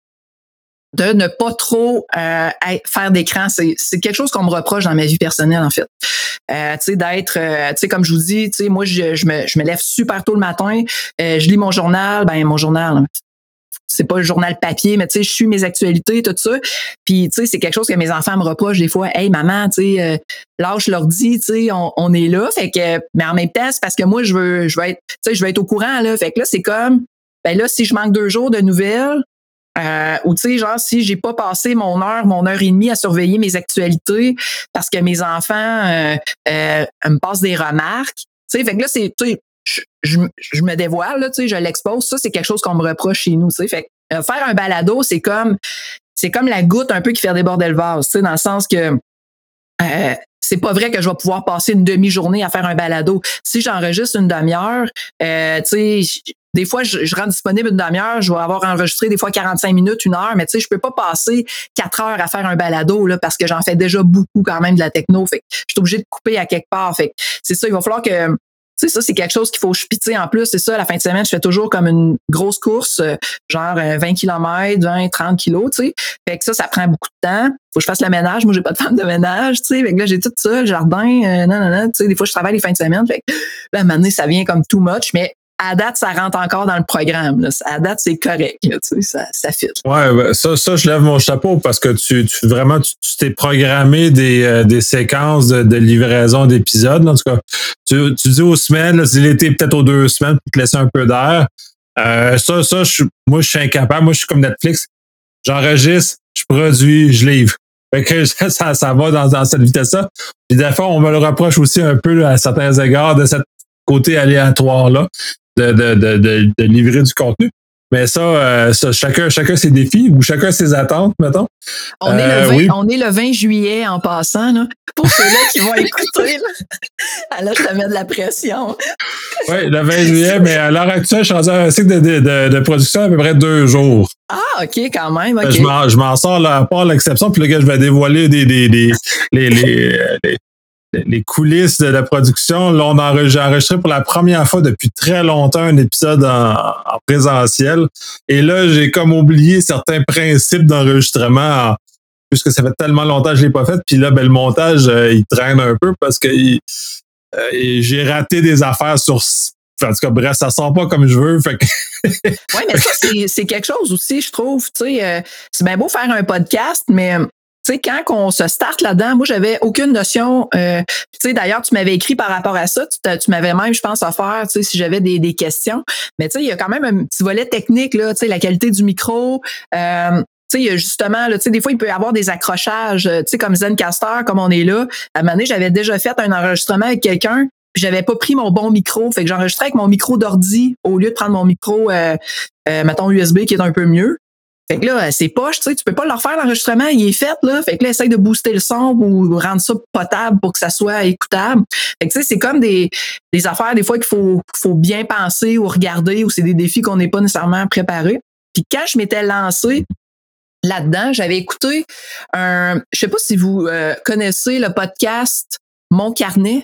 de ne pas trop euh, faire d'écran. C'est, c'est quelque chose qu'on me reproche dans ma vie personnelle, en fait. Euh, tu sais, d'être, euh, tu sais, comme je vous dis, tu sais, moi, je, je, me, je me lève super tôt le matin, euh, je lis mon journal, ben mon journal, c'est pas le journal papier, mais tu sais, je suis mes actualités, tout ça. Puis, tu sais, c'est quelque chose que mes enfants me reprochent des fois. Hey, maman, tu sais, euh, là, je leur dis, tu sais, on, on, est là. Fait que, mais en même temps, c'est parce que moi, je veux, je veux être, tu sais, je veux être au courant, là. Fait que là, c'est comme, ben là, si je manque deux jours de nouvelles, euh, ou tu sais, genre, si j'ai pas passé mon heure, mon heure et demie à surveiller mes actualités parce que mes enfants euh, euh, me passent des remarques, tu sais, fait que là, c'est, tu sais, je, je, me dévoile, là, tu sais, je l'expose. Ça, c'est quelque chose qu'on me reproche chez nous, tu sais. Fait que, faire un balado, c'est comme, c'est comme la goutte un peu qui fait déborder le vase, tu sais, dans le sens que c'est pas vrai que je vais pouvoir passer une demi-journée à faire un balado. Si j'enregistre une demi-heure, euh, tu sais, des fois, je, je rends disponible une demi-heure, je vais avoir enregistré des fois 45 minutes, une heure, mais tu sais, je peux pas passer quatre heures à faire un balado là, parce que j'en fais déjà beaucoup quand même de la techno. Fait que je suis obligé de couper à quelque part. Fait c'est ça, il va falloir que sais, ça, c'est quelque chose qu'il faut spitzer en plus. C'est ça, la fin de semaine, je fais toujours comme une grosse course, euh, genre 20 km, 20, 30 kilos, tu sais. Fait que ça, ça prend beaucoup de temps. Faut que je fasse le ménage. Moi, j'ai pas de femme de ménage, tu sais. Fait que là, j'ai tout ça, le jardin, non, non, non, tu sais. Des fois, je travaille les fins de semaine. Fait que là, à un moment donné, ça vient comme too much, mais à date, ça rentre encore dans le programme. Là. À date, c'est correct. Là, tu sais, ça, ça fit. Ouais, ça, ça, je lève mon chapeau parce que tu, tu vraiment, tu t'es programmé des, euh, des séquences de, de livraison d'épisodes. En tout cas, tu, tu dis aux semaines, là, si l'été peut-être aux deux semaines pour te laisser un peu d'air. Euh, ça, ça, je, moi, je suis incapable. Moi, je suis comme Netflix. J'enregistre, je produis, je livre. Fait que ça, ça va dans, dans cette vitesse-là. Puis des fois, on me le reproche aussi un peu à certains égards de cette côté aléatoire-là de, de, de, de, livrer du contenu. Mais ça, euh, ça, chacun, chacun ses défis ou chacun ses attentes, mettons. On, est, le 20, euh, on est le 20 juillet en passant, là, pour ceux-là qui vont écouter. Là. Là, je te mets de la pression. oui, le 20 juillet, mais à l'heure actuelle, je suis dans un cycle de, de, de, production à peu près deux jours. Ah, OK, quand même. Okay. Je m'en sors là, à part l'exception, puis là, je vais dévoiler des, des, des les, les, les, les coulisses de la production. Là, on a, enregistré pour la première fois depuis très longtemps un épisode en, présentiel. Et là, j'ai comme oublié certains principes d'enregistrement puisque ça fait tellement longtemps que je l'ai pas fait. Puis là, ben, le montage, euh, il traîne un peu parce que euh, j'ai raté des affaires sur en tout cas, bref, ça sort pas comme je veux. Fait oui, mais ça, c'est quelque chose aussi, je trouve. Tu sais, euh, c'est bien beau faire un podcast, mais tu sais, quand on se starte là-dedans, moi, j'avais aucune notion. Euh, tu sais, d'ailleurs, tu m'avais écrit par rapport à ça. Tu, m'avais même, je pense, offert, tu sais, si j'avais des, des questions. Mais tu sais, il y a quand même un petit volet technique, là, tu sais, la qualité du micro. Euh, tu sais, justement, là, tu sais, des fois, il peut y avoir des accrochages, tu sais, comme Zencaster, comme on est là. À un moment donné, j'avais déjà fait un enregistrement avec quelqu'un, puis j'avais pas pris mon bon micro. Fait que j'enregistrais avec mon micro d'ordi au lieu de prendre mon micro, euh, euh, mettons, USB qui est un peu mieux. Fait que là, c'est poche, tu sais, tu peux pas leur faire l'enregistrement, il est fait, là. Fait que là, essaye de booster le son ou rendre ça potable pour que ça soit écoutable. Fait que tu sais, c'est comme des, des affaires, des fois, qu'il faut, faut bien penser ou regarder, ou c'est des défis qu'on n'est pas nécessairement préparés. Puis quand je m'étais lancé là-dedans, j'avais écouté un, je sais pas si vous euh, connaissez le podcast Mon Carnet.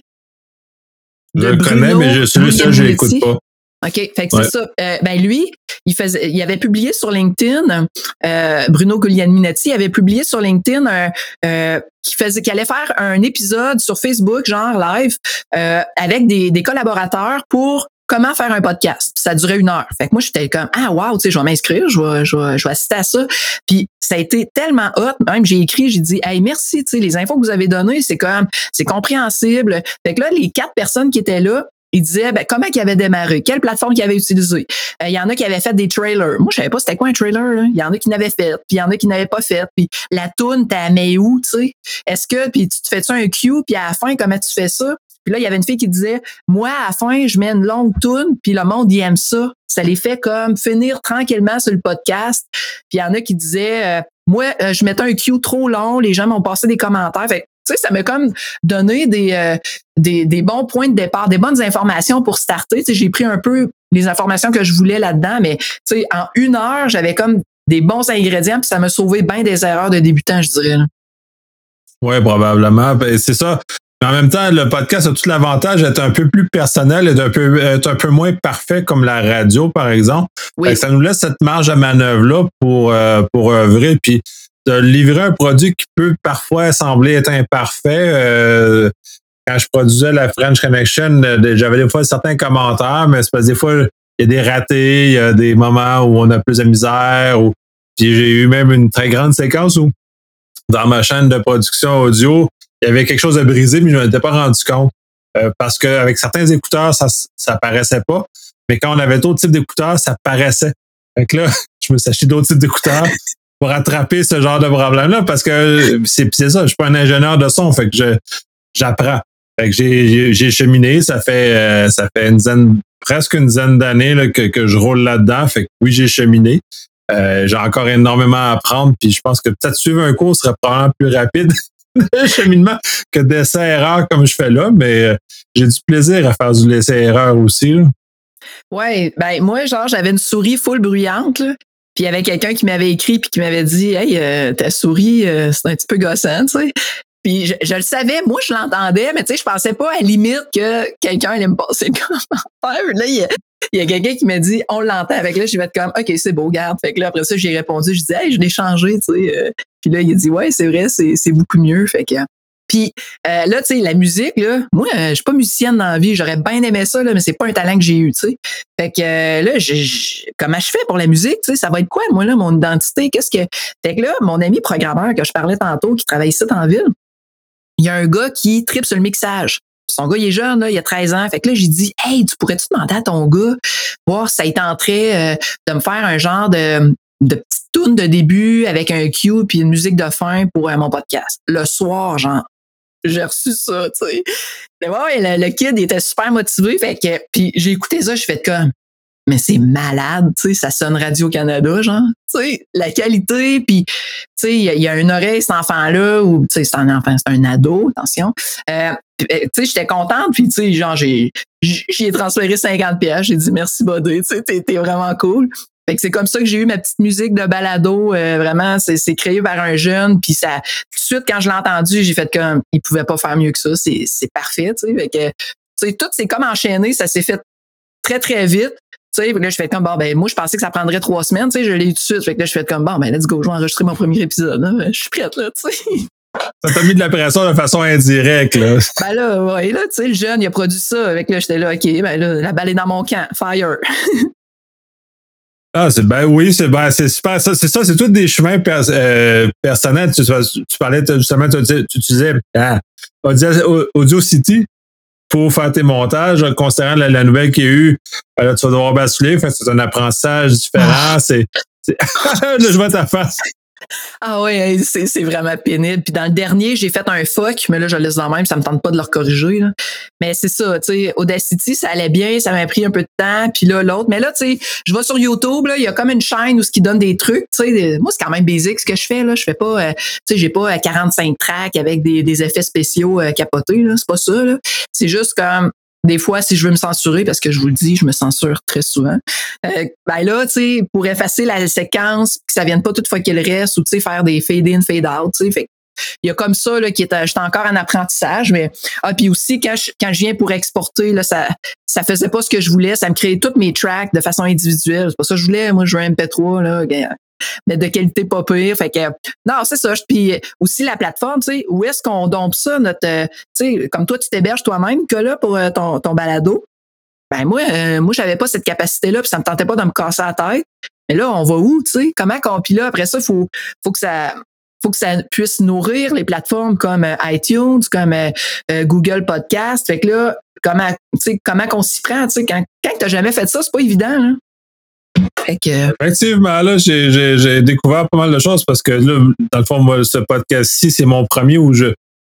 Je le connais, mais je, celui-là, je l'écoute pas. OK, fait que c'est ça. Euh, ben lui, il faisait, il avait publié sur LinkedIn, euh, Bruno Guglielminetti avait publié sur LinkedIn euh, euh qui faisait, qui allait faire un épisode sur Facebook, genre live, euh, avec des, des collaborateurs pour comment faire un podcast. Ça durait une heure. Fait que moi, j'étais comme, ah, wow, tu sais, je vais m'inscrire, je vais, je, vais, je vais assister à ça. Puis ça a été tellement hot. Même, j'ai écrit, j'ai dit, hey, merci, tu sais, les infos que vous avez données, c'est comme, c'est compréhensible. Fait que là, les quatre personnes qui étaient là, il disait ben, comment il avait démarré, quelle plateforme il avait utilisé. Euh, il y en a qui avaient fait des trailers. Moi, je savais pas c'était quoi un trailer. Il y en a qui n'avaient fait, puis il y en a qui n'avaient pas fait. Puis la toune, t'as mis où, tu sais? Est-ce que, puis tu te fais-tu un cue, puis à la fin, comment tu fais ça? Puis là, il y avait une fille qui disait, moi, à la fin, je mets une longue toune, puis le monde, il aime ça. Ça les fait comme finir tranquillement sur le podcast. Puis il y en a qui disaient, euh, moi, euh, je mettais un cue trop long, les gens m'ont passé des commentaires. Tu sais, ça m'a comme donné des, euh, des, des, bons points de départ, des bonnes informations pour starter. Tu sais, j'ai pris un peu les informations que je voulais là-dedans, mais tu sais, en une heure, j'avais comme des bons ingrédients, puis ça m'a sauvé bien des erreurs de débutant, je dirais. Oui, probablement. Ben, c'est ça. Mais en même temps, le podcast a tout l'avantage d'être un peu plus personnel et d'un peu, être un peu moins parfait comme la radio, par exemple. Oui. Ça nous laisse cette marge à manœuvre-là pour, euh, pour œuvrer. Puis de livrer un produit qui peut parfois sembler être imparfait. Euh, quand je produisais la French Connection, euh, j'avais des fois certains commentaires, mais c'est parce que des fois, il y a des ratés, il y a des moments où on a plus de misère. Ou, puis j'ai eu même une très grande séquence où, dans ma chaîne de production audio, il y avait quelque chose de brisé, mais je ne m'étais pas rendu compte. Euh, parce qu'avec certains écouteurs, ça ça paraissait pas. Mais quand on avait d'autres types d'écouteurs, ça paraissait. Fait que là, je me suis acheté d'autres types d'écouteurs pour attraper ce genre de problème-là parce que c'est ça, je suis pas un ingénieur de son, fait que je j'apprends. Fait que j'ai cheminé, ça fait euh, ça fait une dizaine, presque une dizaine d'années que, que je roule là-dedans. Fait que oui, j'ai cheminé. Euh, j'ai encore énormément à apprendre, puis je pense que peut-être suivre un cours serait probablement plus rapide. cheminement que d'essais-erreurs comme je fais là, mais euh, j'ai du plaisir à faire du laisser-erreur aussi. Là. Ouais, ben moi, genre, j'avais une souris full bruyante. Puis il y avait quelqu'un qui m'avait écrit puis qui m'avait dit Hey, euh, ta souris, euh, c'est un petit peu gossant, tu sais. Puis je, le savais, moi je l'entendais, mais tu sais, je pensais pas à la limite que quelqu'un allait me passer le commentaire. Là, il y a, quelqu'un qui m'a dit on l'entend avec là, je vais être comme OK, c'est beau, garde. Fait que là, après ça, j'ai répondu, je dis Hey, je l'ai changé, tu sais. Puis là, il a dit Ouais, c'est vrai, c'est beaucoup mieux. Fait que puis euh, là, tu sais, la musique, là, moi, euh, je suis pas musicienne dans la vie. J'aurais bien aimé ça, là, mais c'est pas un talent que j'ai eu, tu sais. Fait que euh, là, comment je fais pour la musique, tu sais, ça va être quoi, moi, là, mon identité? Qu'est-ce que. Fait que là, mon ami programmeur que je parlais tantôt, qui travaille ici en ville, il y a un gars qui tripe sur le mixage. Son gars, il est jeune, là, il a 13 ans. Fait que là, j'ai dit, hey, tu pourrais-tu demander à ton gars, voir si ça tenterait de me faire un genre de, de petite tune de début avec un cue puis une musique de fin pour mon podcast. Le soir, genre, j'ai reçu ça, tu sais. Mais ouais, le, kid était super motivé, fait que, puis j'ai écouté ça, je fais comme, mais c'est malade, tu sais, ça sonne Radio-Canada, genre, tu sais, la qualité, puis, tu sais, il y, a une oreille, cet enfant-là, ou, tu sais, c'est un enfant, c'est un ado, attention. Euh, tu sais, j'étais contente, puis, tu sais, genre, j'ai, transféré 50 pièces, j'ai dit merci, buddy, tu sais, t'es vraiment cool. Fait que c'est comme ça que j'ai eu ma petite musique de balado. Euh, vraiment, c'est créé par un jeune. Puis ça, tout de suite, quand je l'ai entendu, j'ai fait comme il pouvait pas faire mieux que ça. C'est parfait. Tu sais, fait que, tu sais, tout c'est comme enchaîné. Ça s'est fait très, très vite. Tu sais, là, je fais comme bon, ben moi, je pensais que ça prendrait trois semaines. Tu sais, je l'ai eu tout de suite. Fait que là, je fais comme bon, ben let's go, je vais enregistrer mon premier épisode. Là. Je suis prête, là, tu sais. Ça t'a mis de la pression de façon indirecte, là. Ben là, ouais, là, tu sais, le jeune, il a produit ça. Avec là, j'étais là, OK, ben là, la balle est dans mon camp. Fire. Ah, c'est ben oui, c'est ben, c'est super. Ça, c'est ça, c'est tous des chemins euh, personnels. Tu, tu, parlais justement, tu, tu utilisais ah, Audio, City pour faire tes montages, considérant la, nouvelle qu'il y a eu. Ben tu vas devoir basculer. c'est un apprentissage différent. Ah. C'est, je vois ta face. Ah oui, c'est vraiment pénible. Puis dans le dernier, j'ai fait un fuck, mais là, je le laisse dans même, ça me tente pas de le corriger. Mais c'est ça, tu sais, Audacity, ça allait bien, ça m'a pris un peu de temps, puis là, l'autre. Mais là, tu sais, je vais sur YouTube, là, il y a comme une chaîne où ce qui donne des trucs, tu sais. Moi, c'est quand même basique ce que je fais, là. Je fais pas, euh, tu sais, j'ai pas 45 euh, tracks avec des, des effets spéciaux euh, capotés, là. C'est pas ça, là. C'est juste comme, des fois, si je veux me censurer, parce que je vous le dis, je me censure très souvent, euh, ben là, tu sais, pour effacer la séquence, que ça vienne pas toute fois qu'il reste, ou tu sais, faire des fade-in, fade-out, tu sais, il y a comme ça là qui est j'étais encore en apprentissage mais ah puis aussi quand je, quand je viens pour exporter là ça ça faisait pas ce que je voulais ça me créait toutes mes tracks de façon individuelle. C'est pas ça que je voulais moi je veux un MP3 là mais de qualité pas pire. Fait que non, c'est ça. Puis aussi la plateforme, tu sais, où est-ce qu'on dompe ça, notre, euh, tu sais, comme toi, tu t'héberges toi-même que là pour euh, ton, ton balado. Ben moi, euh, moi, j'avais pas cette capacité-là, puis ça me tentait pas de me casser la tête. Mais là, on va où, tu sais? Comment qu'on. Puis là, après ça, faut, faut que ça. Faut que ça puisse nourrir les plateformes comme iTunes, comme Google Podcast. Fait que là, comment, comment qu'on s'y prend, tu sais, quand, quand t'as jamais fait ça, c'est pas évident, là. Effectivement, là, j'ai découvert pas mal de choses parce que là, dans le fond, moi, ce podcast-ci, c'est mon premier où je,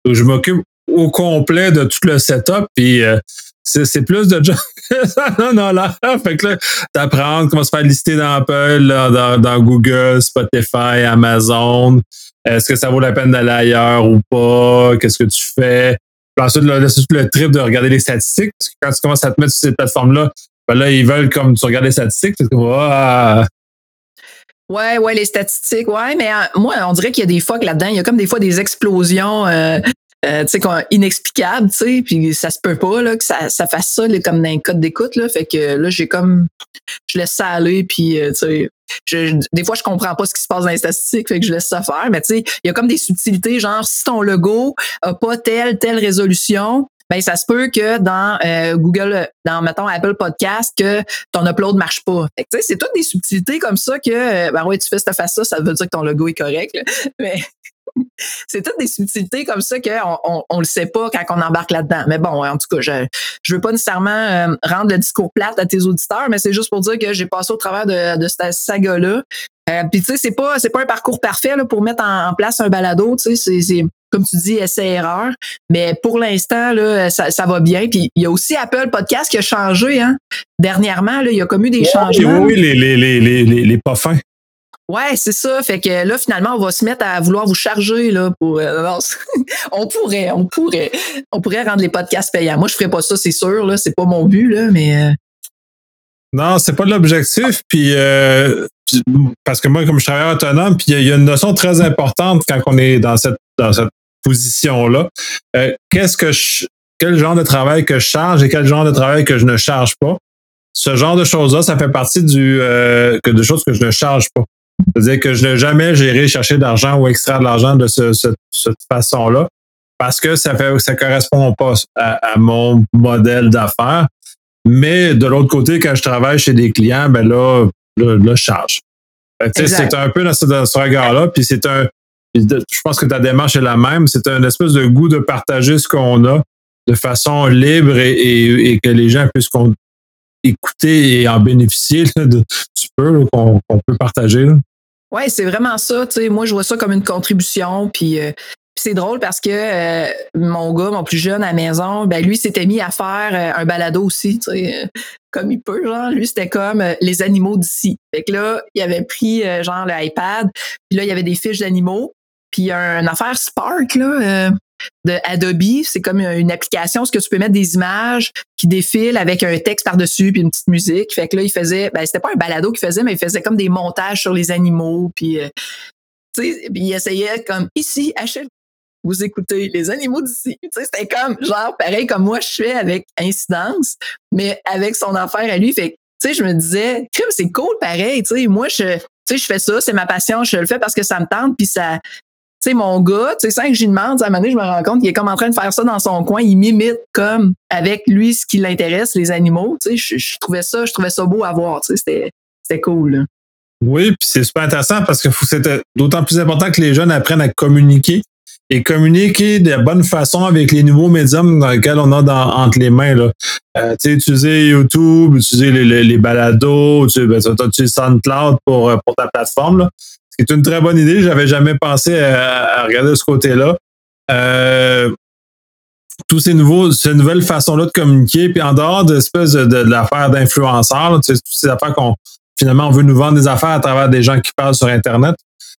je m'occupe au complet de tout le setup. Puis euh, c'est plus de non, non, là. Fait que là, t'apprends comment se faire lister dans Apple, dans, dans, Google, Spotify, Amazon. Est-ce que ça vaut la peine d'aller ailleurs ou pas? Qu'est-ce que tu fais? Puis ensuite, là, c'est le trip de regarder les statistiques. Parce que quand tu commences à te mettre sur ces plateformes-là, ben là, ils veulent comme tu regardes les statistiques, c'est comme ah. Ouais, ouais, les statistiques, ouais, mais euh, moi, on dirait qu'il y a des fois là-dedans, il y a comme des fois des explosions euh, euh, tu sais, inexplicables, tu sais, puis ça se peut pas là, que ça, ça fasse ça comme dans un code d'écoute. Là, fait que là, j'ai comme je laisse ça aller, puis tu sais, des fois, je comprends pas ce qui se passe dans les statistiques, fait que je laisse ça faire. Mais tu sais, il y a comme des subtilités, genre si ton logo a pas telle, telle résolution, ben ça se peut que dans euh, Google, dans mettons Apple Podcast, que ton upload marche pas. C'est toutes des subtilités comme ça que euh, ben ouais, tu fais cette face ça, ça veut dire que ton logo est correct. Mais c'est toutes des subtilités comme ça qu'on on, on, le sait pas quand on embarque là-dedans. Mais bon, en tout cas, je je veux pas nécessairement euh, rendre le discours plate à tes auditeurs, mais c'est juste pour dire que j'ai passé au travers de, de cette saga-là. Euh, Puis tu sais, c'est pas c'est pas un parcours parfait là, pour mettre en, place un balado. Tu sais, c'est comme tu dis, essai-erreur. Mais pour l'instant, là, ça, ça, va bien. Puis il y a aussi Apple Podcast qui a changé, hein. Dernièrement, là, il y a comme eu des changements. Oui, les, les, les, les, les pas fins. Ouais, c'est ça. Fait que là, finalement, on va se mettre à vouloir vous charger là pour. Euh, on pourrait, on pourrait, on pourrait rendre les podcasts payants. Moi, je ferais pas ça, c'est sûr. Là, c'est pas mon but là, mais. Euh, non, c'est pas l'objectif. Puis euh, parce que moi, comme je travaille autonome, puis il y, a une notion très importante quand on est dans cette dans cette position là. Qu'est-ce que je, quel genre de travail que je charge et quel genre de travail que je ne charge pas? Ce genre de choses-là, ça fait partie du de choses que je ne charge pas. C'est-à-dire que je n'ai jamais géré chercher d'argent ou extraire de l'argent de cette façon-là parce que ça fait ça correspond pas à, mon modèle d'affaires. Mais de l'autre côté, quand je travaille chez des clients, ben là, là, je charge. C'est un peu dans ce, regard-là. Puis c'est un. Je pense que ta démarche est la même. C'est un espèce de goût de partager ce qu'on a de façon libre et, que les gens puissent écouter et en bénéficier de, du peu qu'on peut partager. Oui, c'est vraiment ça. Moi, je vois ça comme une contribution. Puis euh, c'est drôle parce que euh, mon gars, mon plus jeune à la maison, ben lui s'était mis à faire euh, un balado aussi, comme il peut, genre. Lui, c'était comme les animaux d'ici. Fait que là, il avait pris genre l'iPad, puis là, il y avait des fiches d'animaux. Puis une affaire Spark, là, de Adobe. C'est comme une application que tu peux mettre des images qui défilent avec un texte par-dessus puis une petite musique. Fait que là, il faisait, ben, c'était pas un balado qu'il faisait, mais il faisait comme des montages sur les animaux. Puis, euh, tu sais, il essayait comme ici, Achille, vous écoutez les animaux d'ici. Tu sais, c'était comme, genre, pareil comme moi, je fais avec Incidence, mais avec son affaire à lui. Fait tu sais, je me disais, c'est cool pareil. Tu sais, moi, je, tu sais, je fais ça, c'est ma passion, je le fais parce que ça me tente, puis ça, sais, mon gars, tu sais, sans que j'y demande, à un moment donné, je me rends compte qu'il est comme en train de faire ça dans son coin. Il m'imite comme avec lui ce qui l'intéresse, les animaux. Tu sais, je, trouvais ça, je trouvais ça beau à voir. Tu sais, c'était, cool. Oui, puis c'est super intéressant parce que c'est d'autant plus important que les jeunes apprennent à communiquer et communiquer de la bonne façon avec les nouveaux médiums dans lesquels on a dans, entre les mains. Là. Euh, utiliser YouTube, utiliser les, les, balados, tu ben, utiliser SoundCloud pour, pour ta plateforme. C'est une très bonne idée. J'avais jamais pensé à, regarder de ce côté-là. Euh, tous ces nouveaux, ces nouvelles façons-là de communiquer, puis en dehors de l'affaire d'influenceurs, toutes ces affaires qu'on finalement on veut nous vendre des affaires à travers des gens qui parlent sur Internet.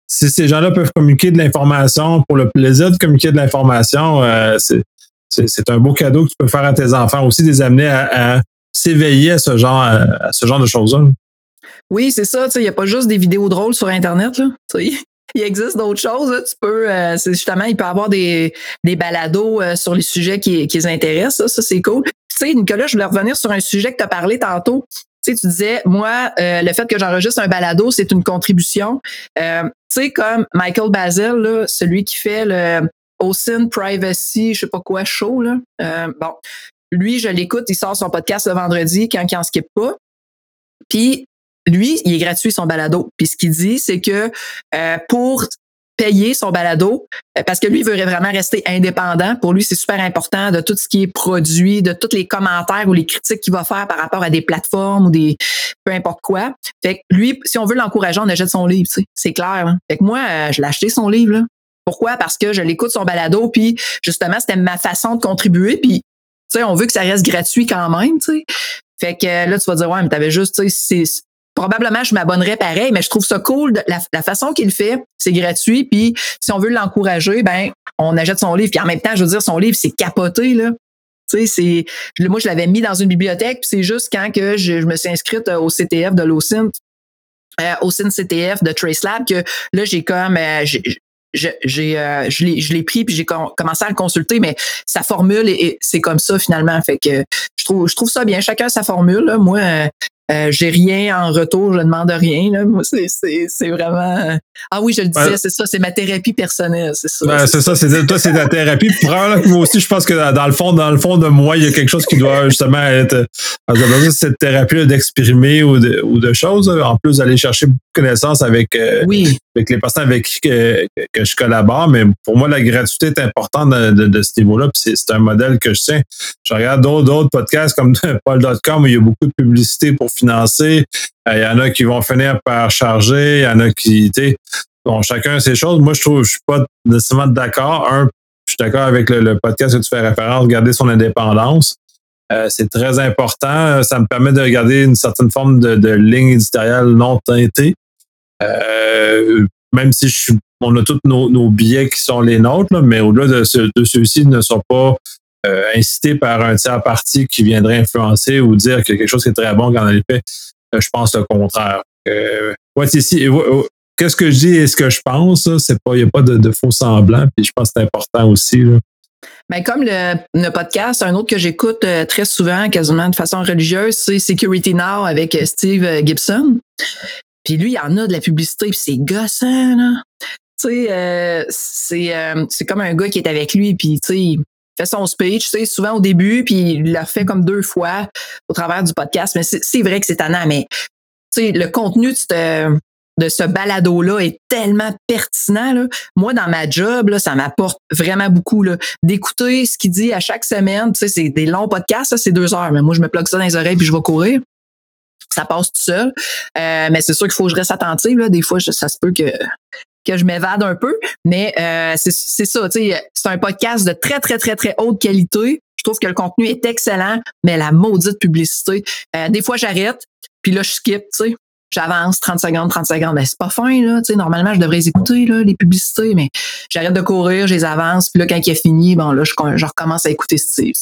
Si ces gens-là peuvent communiquer de l'information pour le plaisir de communiquer de l'information, euh, c'est un beau cadeau que tu peux faire à tes enfants aussi, les amener à, s'éveiller à ce genre de choses-là. Oui, c'est ça. Il n'y a pas juste des vidéos drôles sur Internet. Là, il existe d'autres choses. Tu peux, euh, justement, il peut avoir des, des balados euh, sur les sujets qui, qui les intéressent. Ça, c'est cool. Tu sais, Nicolas, je voulais revenir sur un sujet que tu as parlé tantôt. Tu sais, tu disais, moi, euh, le fait que j'enregistre un balado, c'est une contribution. tu sais, comme Michael Basil, là, celui qui fait le Ocean Privacy, je sais pas quoi, show, là. bon, lui, je l'écoute, il sort son podcast le vendredi quand il en skip pas. Puis lui, il est gratuit son balado. Puis ce qu'il dit, c'est que euh, pour payer son balado, euh, parce que lui, veut vraiment rester indépendant. Pour lui, c'est super important de tout ce qui est produit, de tous les commentaires ou les critiques qu'il va faire par rapport à des plateformes ou des peu importe quoi. Fait que lui, si on veut l'encourager, on achète son livre, c'est clair. Hein? Fait que moi, euh, je l'ai acheté son livre. Pourquoi? Parce que je l'écoute son balado, puis justement, c'était ma façon de contribuer, puis on veut que ça reste gratuit quand même, tu sais. Fait que là, tu vas dire, ouais, mais t'avais juste, tu sais, probablement je m'abonnerais pareil, mais je trouve ça cool. la, façon qu'il fait, c'est gratuit. Puis si on veut l'encourager, ben on achète son livre. Puis en même temps, je veux dire, son livre, c'est capoté, là. Tu sais, c'est, moi, je l'avais mis dans une bibliothèque, puis c'est juste quand que je, me suis inscrite euh, au CTF de l'OCINT, euh, au CTF de TraceLab, que là, j'ai comme, euh, j'ai euh, je l'ai pris puis j'ai commencé à le consulter mais sa formule et, c'est comme ça finalement fait que je trouve je trouve ça bien chacun sa formule moi euh, j'ai rien en retour, je ne demande rien. Là. Moi, c'est, vraiment. Ah oui, je le disais, c'est ça, c'est ma thérapie personnelle, c'est ça. Ben, c'est, ça, c'est toi, c'est ta thérapie. moi aussi, je pense que dans le fond, dans le fond de moi, il y a quelque chose qui doit justement être. Cette thérapie d'exprimer ou de, ou de choses, en plus d'aller chercher beaucoup de connaissances avec, euh, oui. avec les personnes avec qui que, que, je collabore. Mais pour moi, la gratuité est importante de, de, ce niveau-là. Puis c'est, un modèle que je tiens. Je regarde d'autres, d'autres podcasts comme Paul.com où il y a beaucoup de publicité pour financer. Euh, il y en a qui vont finir par charger. Il y en a qui, tu bon, chacun ses choses. Moi, je trouve, je suis pas nécessairement d'accord. Un, je suis d'accord avec le, podcast que tu fais référence, garder son indépendance. Euh, c'est très important. Ça me permet de regarder une certaine forme de, ligne éditoriale non teintée. Euh, même si je suis, on a tous nos, billets qui sont les nôtres, mais au-delà de, de ceux-ci ne sont pas euh, incités par un tiers parti qui viendrait influencer ou dire que quelque chose qui est très bon quand on. Euh, je pense le contraire. Euh, ici, qu'est-ce que je dis et ce que je pense, c'est pas, il n'y a pas de, faux semblant, puis je pense que c'est important aussi. Là. Ben, comme le, le, podcast, un autre que j'écoute très souvent, quasiment de façon religieuse, c'est Security Now avec Steve Gibson. Puis lui, il y en a de la publicité, puis c'est gossant, là. Tu sais, euh, c'est, euh, comme un gars qui est avec lui, puis tu sais, fait son speech, tu sais, souvent au début, puis il l'a fait comme deux fois au travers du podcast. Mais c'est, vrai que c'est tannant, mais tu sais, le contenu de ce, balado-là est tellement pertinent. Là. Moi, dans ma job, là, ça m'apporte vraiment beaucoup d'écouter ce qu'il dit à chaque semaine. Tu sais, c'est des longs podcasts, c'est deux heures, mais moi, je me plug ça dans les oreilles puis je vais courir ça passe tout seul. Euh, mais c'est sûr qu'il faut que je reste attentive. Là. Des fois, ça se peut que que je m'évade un peu, mais euh, c'est ça. C'est un podcast de très, très, très, très haute qualité. Je trouve que le contenu est excellent, mais la maudite publicité. Euh, des fois, j'arrête, puis là, je skip, tu sais. J'avance 30 secondes, 30 secondes. Ben, c'est pas fin, là. Tu sais, normalement, je devrais écouter là, les publicités, mais j'arrête de courir, je les avance, puis là, quand il est fini, bon, là, je, je recommence à écouter Steve.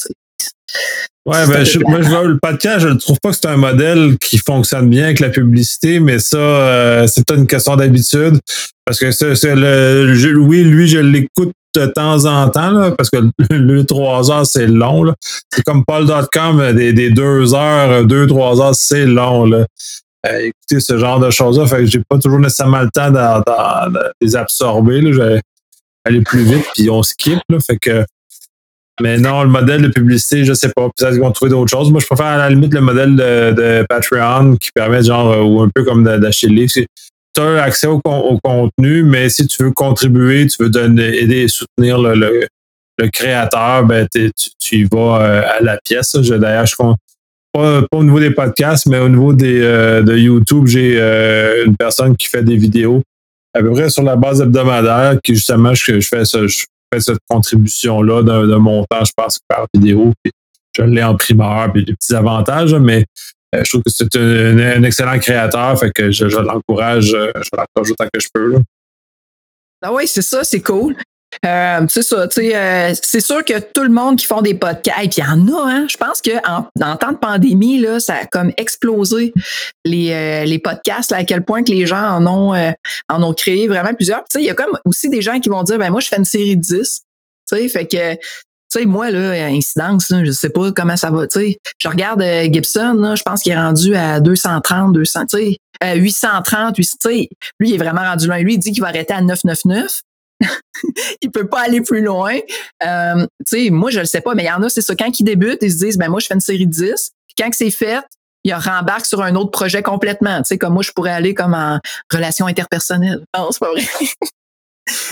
Ouais, ben, je, moi, je vois le podcast, je ne trouve pas que c'est un modèle qui fonctionne bien avec la publicité, mais ça, euh, c'est peut-être une question d'habitude. Parce que c'est, le, oui, lui, je l'écoute de temps en temps, là, parce que le, trois heures, c'est long. Là. C'est comme Paul.com, des, des deux heures, deux, trois heures, c'est long. Là. Euh, écouter ce genre de choses-là, fait que j'ai pas toujours nécessairement le temps de, les absorber. Là. Je vais aller plus vite, puis on skip. Là, fait que mais non, le modèle de publicité, je sais pas. Peut-être qu'ils vont trouver d'autres choses. Moi, je préfère à la limite le modèle de, Patreon qui permet genre, euh, ou un peu comme d'acheter le livre. Tu as accès au, contenu, mais si tu veux contribuer, tu veux donner, aider et soutenir le, le, créateur, ben tu, tu, y vas euh, à la pièce. D'ailleurs, je compte pas, pas, au niveau des podcasts, mais au niveau des, euh, de YouTube, j'ai une personne qui fait des vidéos à peu près sur la base hebdomadaire, qui justement, je, je fais je cette contribution-là d'un montant, je pense, par vidéo. Puis je l'ai en primeur, puis des petits avantages, mais euh, je trouve que c'est un, excellent créateur, fait que je, l'encourage, euh, je l'encourage autant que je peux. Ah oui, c'est ça, c'est cool. Euh, c'est ça, tu sais, c'est sûr que tout le monde qui font des podcasts, et puis il y en a, hein, je pense qu'en en, temps de pandémie, là, ça a comme explosé les, les podcasts, à quel point que les gens en ont, en ont créé vraiment plusieurs. Tu sais, il y a comme aussi des gens qui vont dire, ben moi, je fais une série de 10, tu sais, fait que tu sais, moi, là, incidence, là, je sais pas comment ça va, tu sais. Je regarde Gibson, là, je pense qu'il est rendu à 230, 200, tu sais, 830, 800, tu sais. Lui, il est vraiment rendu loin. Lui, il dit qu'il va arrêter à 999. il peut pas aller plus loin. Euh, tu sais, moi, je le sais pas, mais il y en a, c'est ça. Quand ils débutent, ils se disent, ben moi, je fais une série de 10. Puis quand c'est fait, ils rembarquent sur un autre projet complètement. Tu sais, comme moi, je pourrais aller comme en relation interpersonnelle. Non, c'est pas vrai.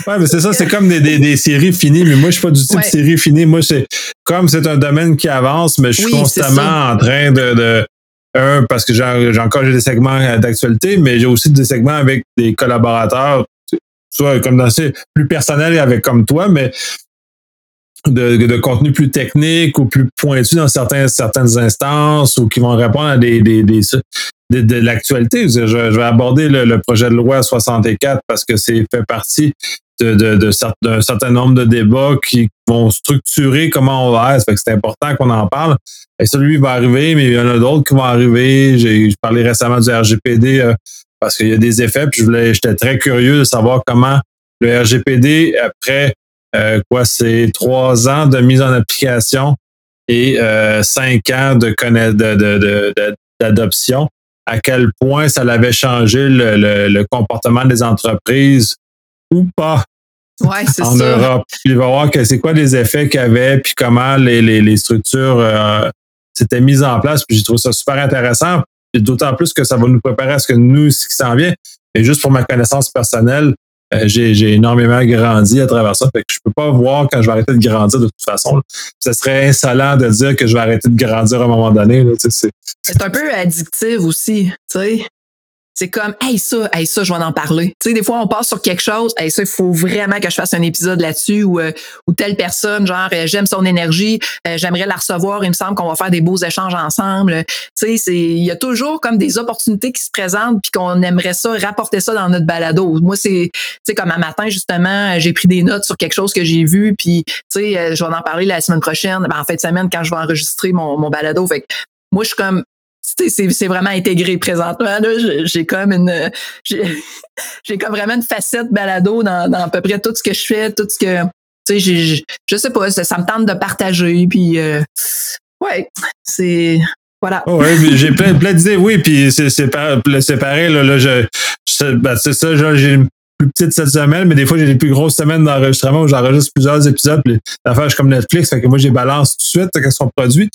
Ouais, mais c'est ça, c'est comme des, des, des, séries finies, mais moi, je suis pas du type série finie. Moi, c'est comme c'est un domaine qui avance, mais je suis constamment en train de, de un, parce que j'ai encore des segments d'actualité, mais j'ai aussi des segments avec des collaborateurs soit comme dans ces plus personnel avec comme toi, mais de, de, contenu plus technique ou plus pointu dans certains, certaines instances ou qui vont répondre à des, des, des de, de l'actualité. Je, je, vais aborder le, projet de loi 64 parce que c'est fait partie de, de, de d'un certain nombre de débats qui vont structurer comment on va être. c'est important qu'on en parle. Et celui va arriver, mais il y en a d'autres qui vont arriver. J'ai parlé récemment du RGPD euh, parce qu'il y a des effets. Puis je voulais, j'étais très curieux de savoir comment le RGPD, après euh, quoi, c'est trois ans de mise en application et euh, cinq ans de d'adoption, à quel point ça l'avait changé le, comportement des entreprises ou pas? Ouais, en ça. Europe. Puis il va voir que c'est quoi les effets qu'il y avait, puis comment les, les, les structures euh, s'étaient mises en place. Puis j'ai trouvé ça super intéressant. D'autant plus que ça va nous préparer à ce que nous, ce qui s'en vient. Et juste pour ma connaissance personnelle, j'ai énormément grandi à travers ça. Fait que je peux pas voir quand je vais arrêter de grandir de toute façon. Ce serait insolent de dire que je vais arrêter de grandir à un moment donné. C'est un peu addictif aussi, tu sais. C'est comme hey ça hey ça je vais en parler. Tu sais des fois on passe sur quelque chose hey ça il faut vraiment que je fasse un épisode là-dessus ou euh, ou telle personne genre euh, j'aime son énergie euh, j'aimerais la recevoir il me semble qu'on va faire des beaux échanges ensemble. Tu sais c'est il y a toujours comme des opportunités qui se présentent puis qu'on aimerait ça rapporter ça dans notre balado. Moi c'est tu sais comme un matin justement j'ai pris des notes sur quelque chose que j'ai vu puis tu sais je vais en parler la semaine prochaine ben, en fin de semaine quand je vais enregistrer mon, mon balado. Fait que moi je suis comme c'est vraiment intégré présentement. J'ai comme une j'ai comme vraiment une facette balado dans, dans à peu près tout ce que je fais, tout ce que tu sais, je sais pas, ça, me tente de partager, puis euh, ouais, c'est voilà. Oh ouais, j'ai plein, plein d'idées, oui, puis c'est pareil, là, là je, ben, c'est ça, j'ai une plus petite cette semaine, mais des fois j'ai des plus grosses semaines d'enregistrement où j'enregistre plusieurs épisodes, puis l'affaire je comme Netflix, fait que moi j'ai balance tout de suite qu'elles sont produits.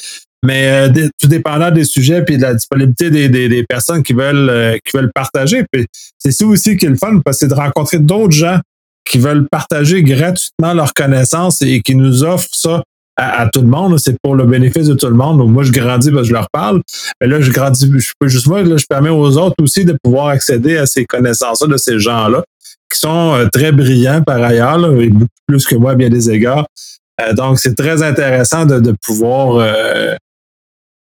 Mais euh, tout dépendant des sujets puis de la disponibilité des, des, des personnes qui veulent euh, qui veulent partager. C'est ça aussi qui est le fun, parce que c'est de rencontrer d'autres gens qui veulent partager gratuitement leurs connaissances et qui nous offrent ça à, tout le monde. C'est pour le bénéfice de tout le monde. Donc moi, je grandis parce que je leur parle. Mais là, je grandis, je peux juste moi, là, je permets aux autres aussi de pouvoir accéder à ces connaissances-là de ces gens-là, qui sont euh, très brillants par ailleurs, là, et beaucoup plus que moi à bien des égards. donc, c'est très intéressant de, de pouvoir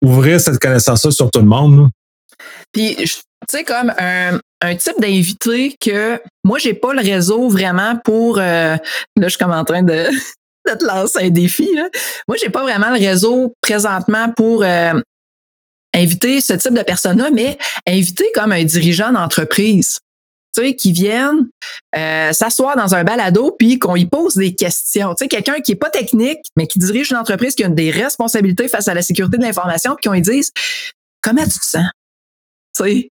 ouvrir cette connaissance-là sur tout le monde. Puis, tu sais, comme un, un type d'invité que moi, j'ai pas le réseau vraiment pour. Euh, là, je suis comme en train de, de te lancer un défi. Là. Moi, j'ai pas vraiment le réseau présentement pour euh, inviter ce type de personne-là, mais inviter comme un dirigeant d'entreprise qui viennent euh, s'asseoir dans un balado puis qu'on y pose des questions. Tu sais, quelqu'un qui est pas technique, mais qui dirige une entreprise qui a des responsabilités face à la sécurité de l'information, puis qu'on lui dise comment tu te sens. Tu sais,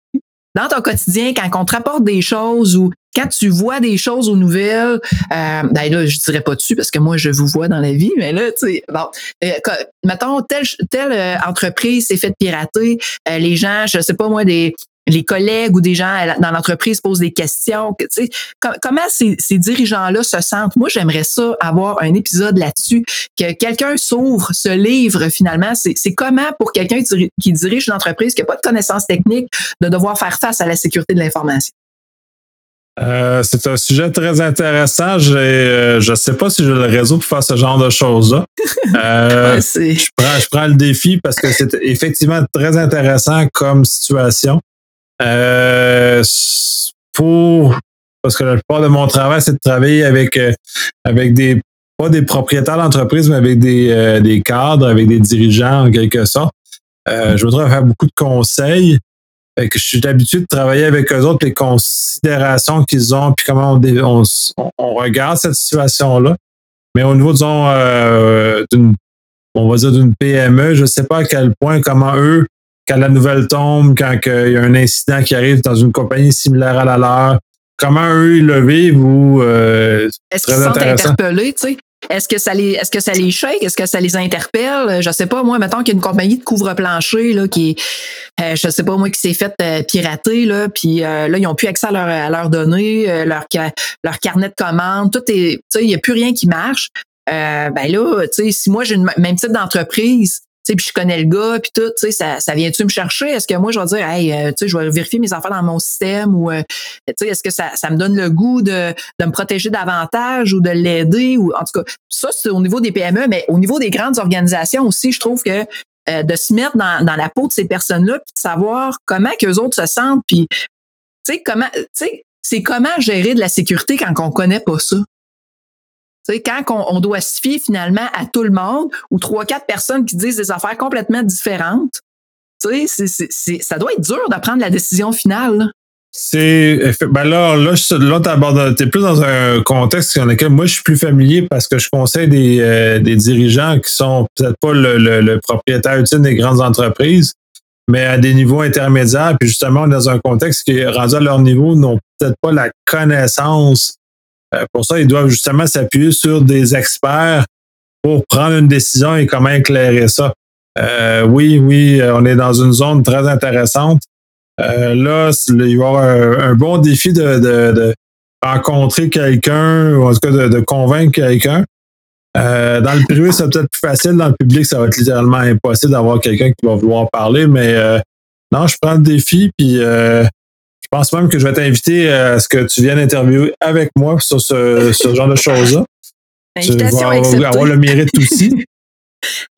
dans ton quotidien, quand on te rapporte des choses ou quand tu vois des choses aux nouvelles, euh, ben là, je dirais pas dessus parce que moi, je vous vois dans la vie, mais là, tu sais, bon, euh, mettons, telle, telle euh, entreprise s'est faite pirater, les gens, je sais pas moi, des, les collègues ou des gens dans l'entreprise posent des questions. Tu sais, comment ces, ces dirigeants-là se sentent? Moi, j'aimerais ça avoir un épisode là-dessus, que quelqu'un s'ouvre, se livre finalement. C'est comment pour quelqu'un qui dirige une entreprise qui n'a pas de connaissances techniques de devoir faire face à la sécurité de l'information? Euh, c'est un sujet très intéressant. Euh, je ne sais pas si j'ai le réseau pour faire ce genre de choses-là. Euh, je, prends, je prends le défi parce que c'est effectivement très intéressant comme situation. Euh, pour parce que la plupart de mon travail, c'est de travailler avec euh, avec des pas des propriétaires d'entreprise, mais avec des, euh, des cadres, avec des dirigeants en quelque sorte. Euh, je voudrais faire beaucoup de conseils. Fait que je suis habitué de travailler avec eux autres, les considérations qu'ils ont, puis comment on, on, regarde cette situation-là. Mais au niveau, disons, euh, d'une, on va dire d'une PME, je ne sais pas à quel point, comment eux quand la nouvelle tombe, quand il y a un incident qui arrive dans une compagnie similaire à la leur, comment eux ils le vivent ou euh, Est-ce qu'ils sont interpellés, tu sais? Est-ce que ça les est-ce que ça les shake? Est-ce que ça les interpelle? Je sais pas, moi, mettons qu'il y a une compagnie de couvre-plancher là, qui euh, je sais pas moi, qui s'est faite euh, pirater, là, puis euh, là, ils ont plus accès à, leur, à leurs données, euh, leur, leur carnet de commandes, tout est. Tu sais, il n'y a plus rien qui marche. ben là, tu sais, si moi j'ai le même type d'entreprise, sais, puis je connais le gars, puis tout, tu sais, ça, ça vient-tu me chercher? Est-ce que moi, je vais dire, hey, euh, tu sais, je vais vérifier mes affaires dans mon système ou, euh, tu sais, est-ce que ça, ça me donne le goût de, de me protéger davantage ou de l'aider? ou En tout cas, ça, c'est au niveau des PME, mais au niveau des grandes organisations aussi, je trouve que euh, de se mettre dans, dans la peau de ces personnes-là, puis de savoir comment qu'eux autres se sentent, puis, tu sais, comment, tu sais, c'est comment gérer de la sécurité quand on connaît pas ça? Sais, quand on, doit se fier finalement à tout le monde ou trois, quatre personnes qui disent des affaires complètement différentes, tu sais, ça doit être dur de prendre la décision finale. C'est ben là, là, là t'es plus dans un contexte dans lequel moi je suis plus familier parce que je conseille des, euh, des dirigeants qui sont peut-être pas le, le, propriétaire utile des grandes entreprises, mais à des niveaux intermédiaires. Puis justement, dans un contexte qui rendu à leur niveau, n'ont peut-être pas la connaissance pour ça, ils doivent justement s'appuyer sur des experts pour prendre une décision et comment éclairer ça. Euh, oui, oui, euh, on est dans une zone très intéressante. là, il va y avoir un, bon défi de, rencontrer quelqu'un, ou en tout cas de, convaincre quelqu'un. dans le privé, c'est peut-être plus facile. Dans le public, ça va être littéralement impossible d'avoir quelqu'un qui va vouloir parler. Mais non, je prends le défi, puis pense même que je vais t'inviter à ce que tu viennes interviewer avec moi sur ce, genre de choses-là. Invitation acceptée. avoir le mérite aussi.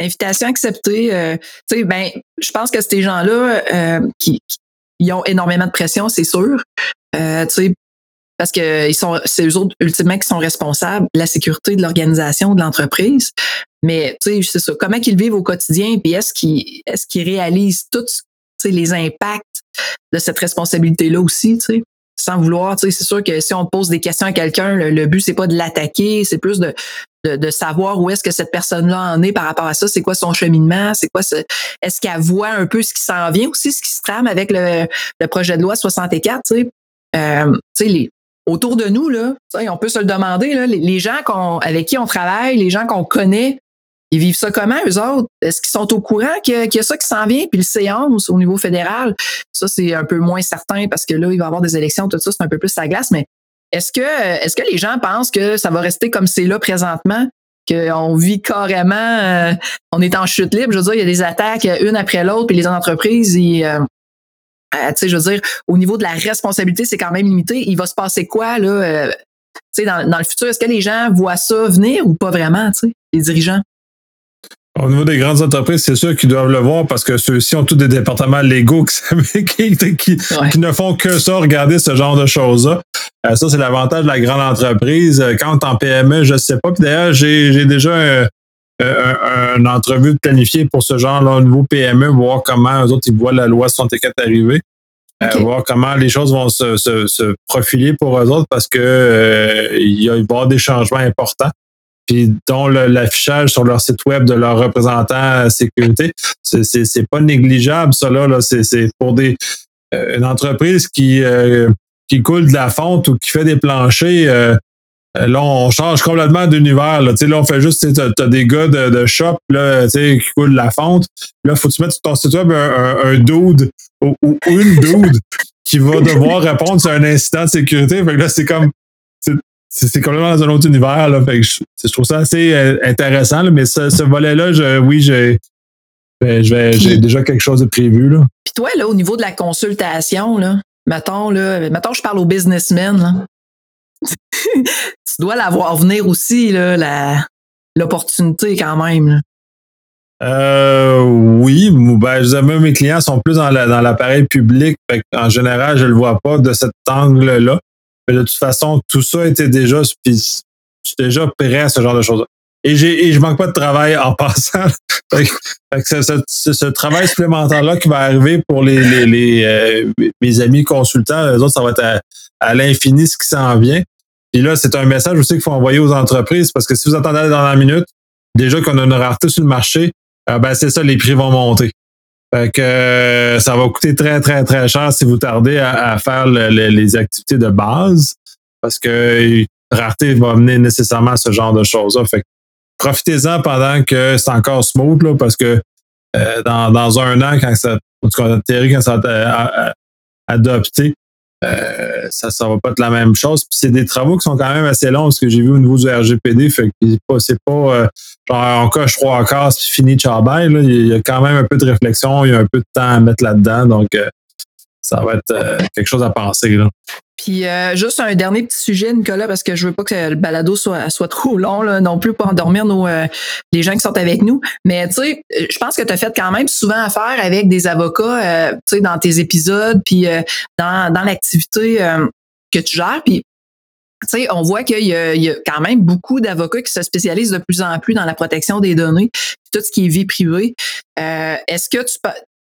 Invitation acceptée. Euh, tu sais, ben, je pense que ces gens-là euh, qui, qui, ont énormément de pression, c'est sûr. Euh, tu sais, parce que ils sont, c'est eux autres ultimement qui sont responsables de la sécurité de l'organisation, de l'entreprise. Mais tu sais, c'est ça. Comment ils vivent au quotidien, puis est-ce qu'ils, est-ce qu'ils réalisent tous les impacts de cette responsabilité-là aussi, tu sais sans vouloir, tu sais, c'est sûr que si on pose des questions à quelqu'un, le, but c'est pas de l'attaquer, c'est plus de, savoir où est-ce que cette personne-là en est par rapport à ça, c'est quoi son cheminement, c'est quoi ce, est-ce qu'elle voit un peu ce qui s'en vient aussi, ce qui se trame avec le, projet de loi 64, tu sais, euh, tu sais autour de nous, là, on peut se le demander, là, les, gens avec qui on travaille, les gens qu'on connaît, ils vivent ça comment, eux autres? Est-ce qu'ils sont au courant qu'il y, a ça qui s'en vient? Puis le C11 au niveau fédéral, ça, c'est un peu moins certain parce que là, il va y avoir des élections, tout ça, c'est un peu plus sa glace. Mais est-ce que, est-ce que les gens pensent que ça va rester comme c'est là présentement? qu'on vit carrément, euh, on est en chute libre? Je veux dire, il y a des attaques une après l'autre, puis les entreprises, ils, euh, euh, tu sais, je veux dire, au niveau de la responsabilité, c'est quand même limité. Il va se passer quoi là dans, dans, le futur, est-ce que les gens voient ça venir ou pas vraiment Tu sais, les dirigeants? Au niveau des grandes entreprises, c'est sûr qu'ils doivent le voir parce que ceux-ci ont tous des départements légaux qui, qui, ne font que ça, regarder ce genre de choses-là. Euh, ça, c'est l'avantage de la grande entreprise. Quand en PME, je ne sais pas. Puis d'ailleurs, j'ai déjà un, une entrevue planifiée pour ce genre-là au niveau PME, voir comment eux autres ils voient la loi 64 arriver. Euh, voir comment les choses vont se, se, profiler pour eux autres parce que euh, il va y avoir des changements importants puis dont l'affichage sur leur site web de leur représentant sécurité, c'est pas négligeable, ça là. C'est pour des euh, une entreprise qui, euh, qui coule de la fonte ou qui fait des planchers. Euh, là, on change complètement d'univers. Là. là, on fait juste, tu as, des gars de, de shop là, qui coulent de la fonte. Là, faut que tu mettre sur ton site web un, un, dude ou, une dude qui va devoir répondre sur un incident de sécurité. Fait que là, c'est comme c'est complètement dans un autre univers. Là, fait je, trouve ça assez euh, intéressant, mais ce, volet-là, oui, j'ai j'ai déjà quelque chose de prévu. Là. Puis toi, là, au niveau de la consultation, là, mettons, là, mettons, je parle aux businessmen. tu dois l'avoir venir aussi, là, l'opportunité quand même. Euh, oui, ben, je même mes clients sont plus dans l'appareil public. en général, je le vois pas de cet angle-là. Mais de toute façon, tout ça était déjà, suis déjà prêt à ce genre de choses. Et, j'ai, je manque pas de travail en passant. fait que, ce, ce, travail supplémentaire-là qui va arriver pour les, les, les euh, mes amis consultants, eux autres, ça va être à, l'infini ce qui s'en vient. Puis là, c'est un message aussi qu'il faut envoyer aux entreprises parce que si vous attendez dans la minute, déjà qu'on a une rareté sur le marché, euh, ben c'est ça, les prix vont monter. Fait que euh, ça va coûter très, très, très cher si vous tardez à, faire les activités de base parce que rareté va amener nécessairement ce genre de choses-là. Fait profitez-en pendant que c'est encore smooth là, parce que euh, dans, dans un an, quand ça, en tout cas, quand ça adopté, euh, ça ça va pas être la même chose. Puis c'est des travaux qui sont quand même assez longs, ce que j'ai vu au niveau du RGPD. Fait que c'est pas, euh, genre on coche trois cases puis fini Là. Il y a quand même un peu de réflexion, il y a un peu de temps à mettre là-dedans. Donc euh, ça va être quelque chose à penser. Là. Puis juste un dernier petit sujet, Nicolas, parce que je veux pas que le balado soit, soit trop long là, non plus pour endormir nos les gens qui sont avec nous. Mais tu sais, je pense que tu as fait quand même souvent affaire avec des avocats, tu sais, dans tes épisodes, puis dans, dans l'activité que tu gères. Puis tu sais, on voit qu'il y, y, a quand même beaucoup d'avocats qui se spécialisent de plus en plus dans la protection des données, tout ce qui est vie privée. Euh, Est-ce que tu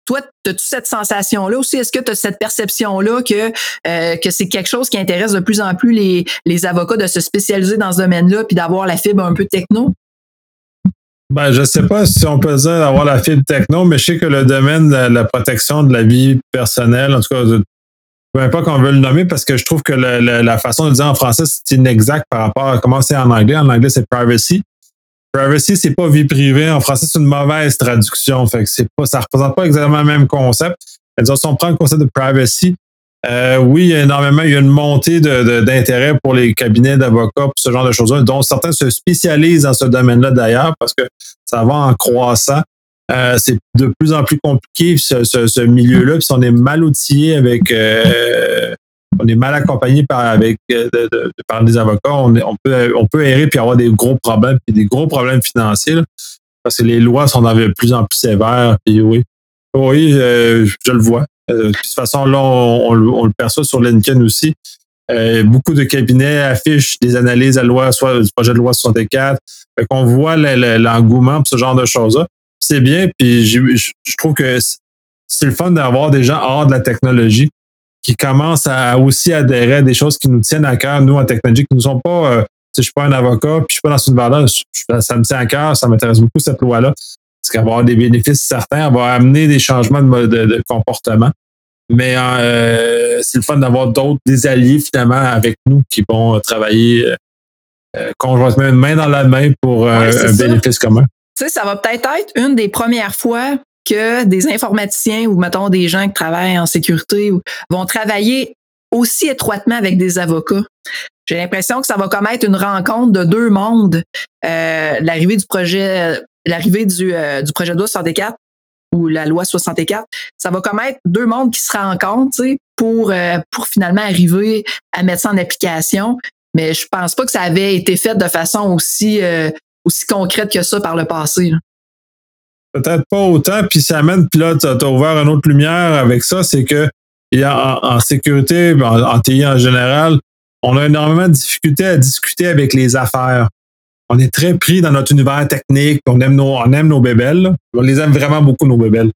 toi, as-tu cette sensation-là aussi? Est-ce que tu as cette perception-là que, euh, que c'est quelque chose qui intéresse de plus en plus les, les avocats de se spécialiser dans ce domaine-là puis d'avoir la fibre un peu techno? Ben, je sais pas si on peut dire d'avoir la fibre techno, mais je sais que le domaine de la protection de la vie personnelle, en tout cas, peu importe qu'on veut le nommer, parce que je trouve que la façon de dire en français, c'est inexact par rapport à comment c'est en anglais. En anglais, c'est privacy. Privacy, c'est pas vie privée. En français, c'est une mauvaise traduction. Fait que c'est pas, ça représente pas exactement le même concept. si on prend le concept de privacy, euh, oui, il y a énormément, il y a une montée d'intérêt pour les cabinets d'avocats, ce genre de choses-là, dont certains se spécialisent dans ce domaine-là d'ailleurs, parce que ça va en croissant. Euh, c'est de plus en plus compliqué ce, ce, milieu-là. Puis on est mal outillé avec, euh, on est mal accompagné par avec de, par des avocats. On, on, peut on peut errer puis avoir des gros problèmes puis des gros problèmes financiers parce que les lois sont de plus en plus sévères. Oui, oui, je le vois. de toute façon là, on, on, le perçoit sur LinkedIn aussi. Euh, beaucoup de cabinets affichent des analyses à loi, soit du projet de loi 64. Fait qu'on voit l'engouement pour ce genre de choses-là. C'est bien, puis je, trouve que c'est le fun d'avoir des gens hors de la technologie qui commencent à aussi adhérer à des choses qui nous tiennent à cœur, nous, en technologie, qui ne sont pas, euh, si je suis pas un avocat, puis je suis pas dans une valeur, ça me tient à cœur, ça m'intéresse beaucoup, cette loi-là. Parce qu'elle va avoir des bénéfices certains, elle va amener des changements de, de, de comportement. Mais euh, c'est le fun d'avoir d'autres, des alliés finalement avec nous qui vont travailler euh, conjointement, main dans la main pour euh, un bénéfice commun. Tu sais, ça va peut-être être une des premières fois que des informaticiens ou mettons des gens qui travaillent en sécurité vont travailler aussi étroitement avec des avocats. J'ai l'impression que ça va comme être une rencontre de deux mondes. l'arrivée du projet, l'arrivée du, du projet de loi 64 ou la loi 64, ça va comme être deux mondes qui se rencontrent pour, euh, pour finalement arriver à mettre ça en application. Mais je pense pas que ça avait été fait de façon aussi, euh, aussi concrète que ça par le passé. Peut-être pas autant, puis ça amène, puis là, tu as, ouvert une autre lumière avec ça, c'est que a en, sécurité, en, en TI en général, on a énormément de difficultés à discuter avec les affaires on est très pris dans notre univers technique, on aime nos, on aime nos bébelles. On les aime vraiment beaucoup, nos bébelles.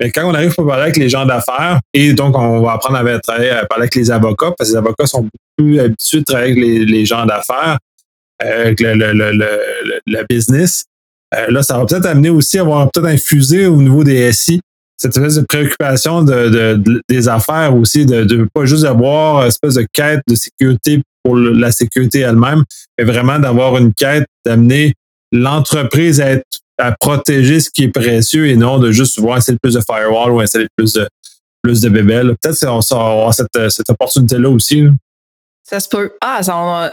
Mais quand on arrive à parler avec les gens d'affaires, et donc on va apprendre à, travailler, à parler avec les avocats, parce que les avocats sont beaucoup plus habitués de travailler avec les, gens d'affaires, euh, avec le, le, business. Euh, là, ça va peut-être amener aussi à avoir peut-être infusé au niveau des SI cette espèce de préoccupation de, des affaires aussi, de ne pas juste avoir une espèce de quête de sécurité pour la sécurité elle-même, mais vraiment d'avoir une quête d'amener l'entreprise à être à protéger ce qui est précieux et non de juste voir installer plus de firewall ou installer plus de plus de bébelles. Peut-être qu'on aura cette, cette opportunité-là aussi. Ça se peut. Ah,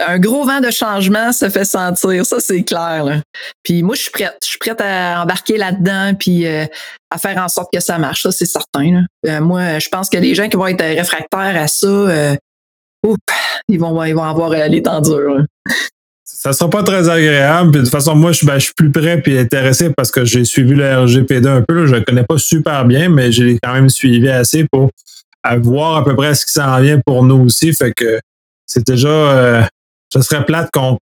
un gros vent de changement se fait sentir, ça c'est clair. Puis moi, je suis prête. Je suis prête à embarquer là-dedans puis euh, à faire en sorte que ça marche, ça c'est certain. Euh, moi, je pense que les gens qui vont être réfractaires à ça, euh, ils vont, ils vont avoir euh, les temps durs. Ça sera pas très agréable. de toute façon, moi, je, ben, je suis plus prêt et intéressé parce que j'ai suivi le RGPD un peu. Je le connais pas super bien, mais j'ai quand même suivi assez pour voir à peu près ce qui s'en vient pour nous aussi. Fait que c'est déjà, euh, ce serait plate qu'on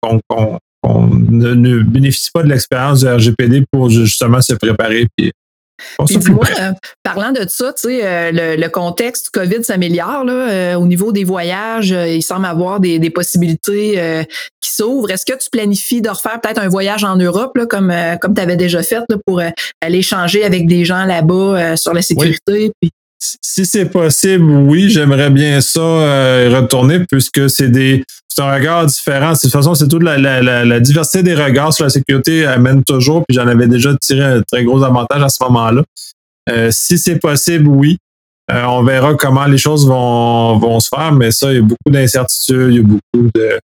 ne, bénéficie pas de l'expérience du RGPD pour justement se préparer puis euh, parlant de ça, tu sais, euh, le, contexte du COVID s'améliore là, au niveau des voyages. il semble avoir des, possibilités qui s'ouvrent. Est-ce que tu planifies de refaire peut-être un voyage en Europe, là, comme, comme tu avais déjà fait, là, pour aller échanger avec des gens là-bas sur la sécurité? Si c'est possible, oui, j'aimerais bien ça euh, retourner puisque c'est des c'est un regard différent. De toute façon, c'est toute la, la, la, diversité des regards sur la sécurité amène toujours, puis j'en avais déjà tiré un très gros avantage à ce moment-là. Euh, si c'est possible, oui. Euh, on verra comment les choses vont, vont se faire, mais ça, il y a beaucoup d'incertitudes, il y a beaucoup de.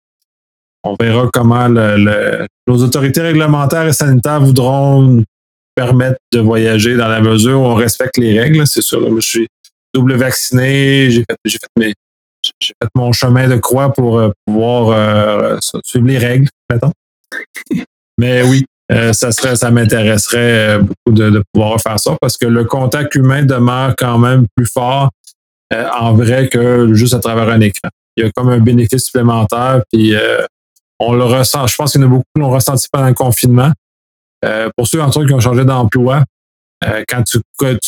On verra comment le, nos autorités réglementaires et sanitaires voudront permettre de voyager dans la mesure où on respecte les règles. C'est sûr, je suis double vacciné, j'ai fait, mon chemin de croix pour euh, pouvoir euh, suivre les règles, mettons. Mais oui, euh, ça serait, ça m'intéresserait beaucoup de, pouvoir faire ça parce que le contact humain demeure quand même plus fort en vrai que juste à travers un écran. Il y a comme un bénéfice supplémentaire, puis on le ressent. Je pense qu'il y en a beaucoup qui l'ont ressenti pendant le confinement. Euh, pour ceux entre autres qui ont changé d'emploi, euh, quand tu,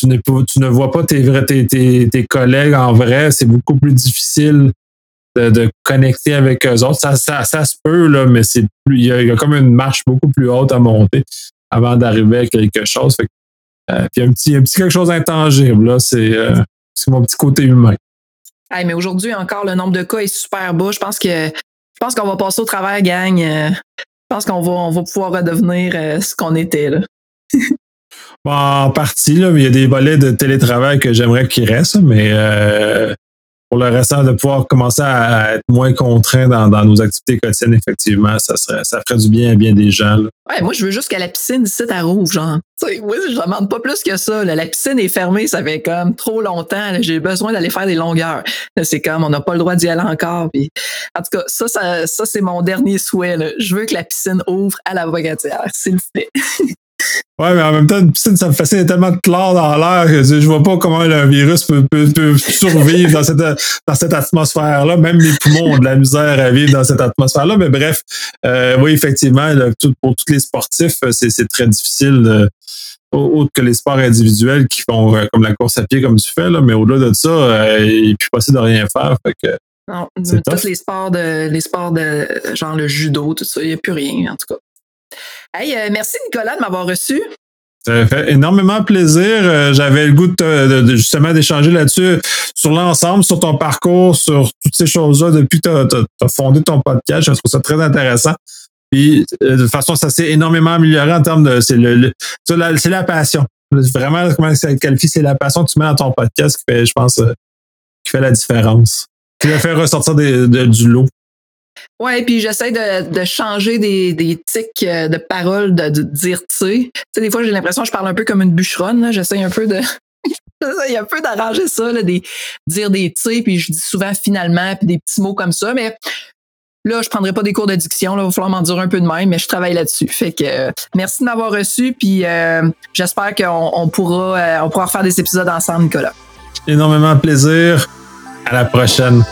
ne vois pas tes, collègues en vrai, c'est beaucoup plus difficile de, connecter avec eux autres. Ça, se peut, là, mais c'est plus, il y, a, comme une marche beaucoup plus haute à monter avant d'arriver à quelque chose. Fait, euh, puis un petit, quelque chose d'intangible, là, c'est, euh, mon petit côté humain. Mais aujourd'hui encore, le nombre de cas est super bas. Je pense que je pense qu'on va passer au travers, gang. Pense qu'on va, on va pouvoir redevenir euh, ce qu'on était. Là. en partie, là, il y a des volets de télétravail que j'aimerais qu'ils restent, mais euh, pour le restant, de pouvoir commencer à être moins contraint dans, nos activités quotidiennes, effectivement, ça, serait, ça ferait du bien à bien des gens. Ouais, moi, je veux juste qu'à la piscine ici à genre. oui, je demande pas plus que ça. La piscine est fermée, ça fait comme trop longtemps. J'ai besoin d'aller faire des longueurs. C'est comme, on n'a pas le droit d'y aller encore. En tout cas, ça, ça, ça c'est mon dernier souhait. Je veux que la piscine ouvre à la bogatière, s'il vous plaît. Ouais, mais en même temps, une piscine, ça me fascine tellement de clair dans l'air que je vois pas comment un virus peut, survivre dans cette, dans cette atmosphère-là. Même les poumons ont de la misère à vivre dans cette atmosphère-là. Mais bref, euh, oui, effectivement, pour tous les sportifs, c'est très difficile. autre que les sports individuels qui font euh, comme la course à pied comme tu fais, là, mais au-delà de ça, euh, il n'est plus possible de rien faire. Fait que, non, tous les sports de les sports de genre le judo, tout ça, il n'y a plus rien, en tout cas. Hey, euh, merci Nicolas de m'avoir reçu. Ça fait énormément plaisir. Euh, j'avais le goût de, justement d'échanger là-dessus, sur l'ensemble, sur ton parcours, sur toutes ces choses-là depuis que tu as, fondé ton podcast. Je trouve ça très intéressant. Puis euh, de toute façon, ça s'est énormément amélioré en termes de c'est le, c'est la passion. Vraiment, comment ça qualifie, c'est la passion que tu mets dans ton podcast qui fait, je pense, qui fait la différence. Qui le fait ressortir du lot. Ouais, puis j'essaie de, changer des, tics euh, de paroles, de, dire tu. Tu sais, des fois, j'ai l'impression que je parle un peu comme une bûcheronne. J'essaie un peu de. un peu d'arranger ça, là, des, dire des tu puis je dis souvent finalement, puis des petits mots comme ça. Mais là, je prendrai pas des cours d'addiction. Il va falloir m'en dire un peu de même, mais je travaille là-dessus. Fait que euh, merci de m'avoir reçu, puis euh, j'espère qu'on on pourra, on pourra refaire des épisodes ensemble, Nicolas. Énormément plaisir. À la prochaine.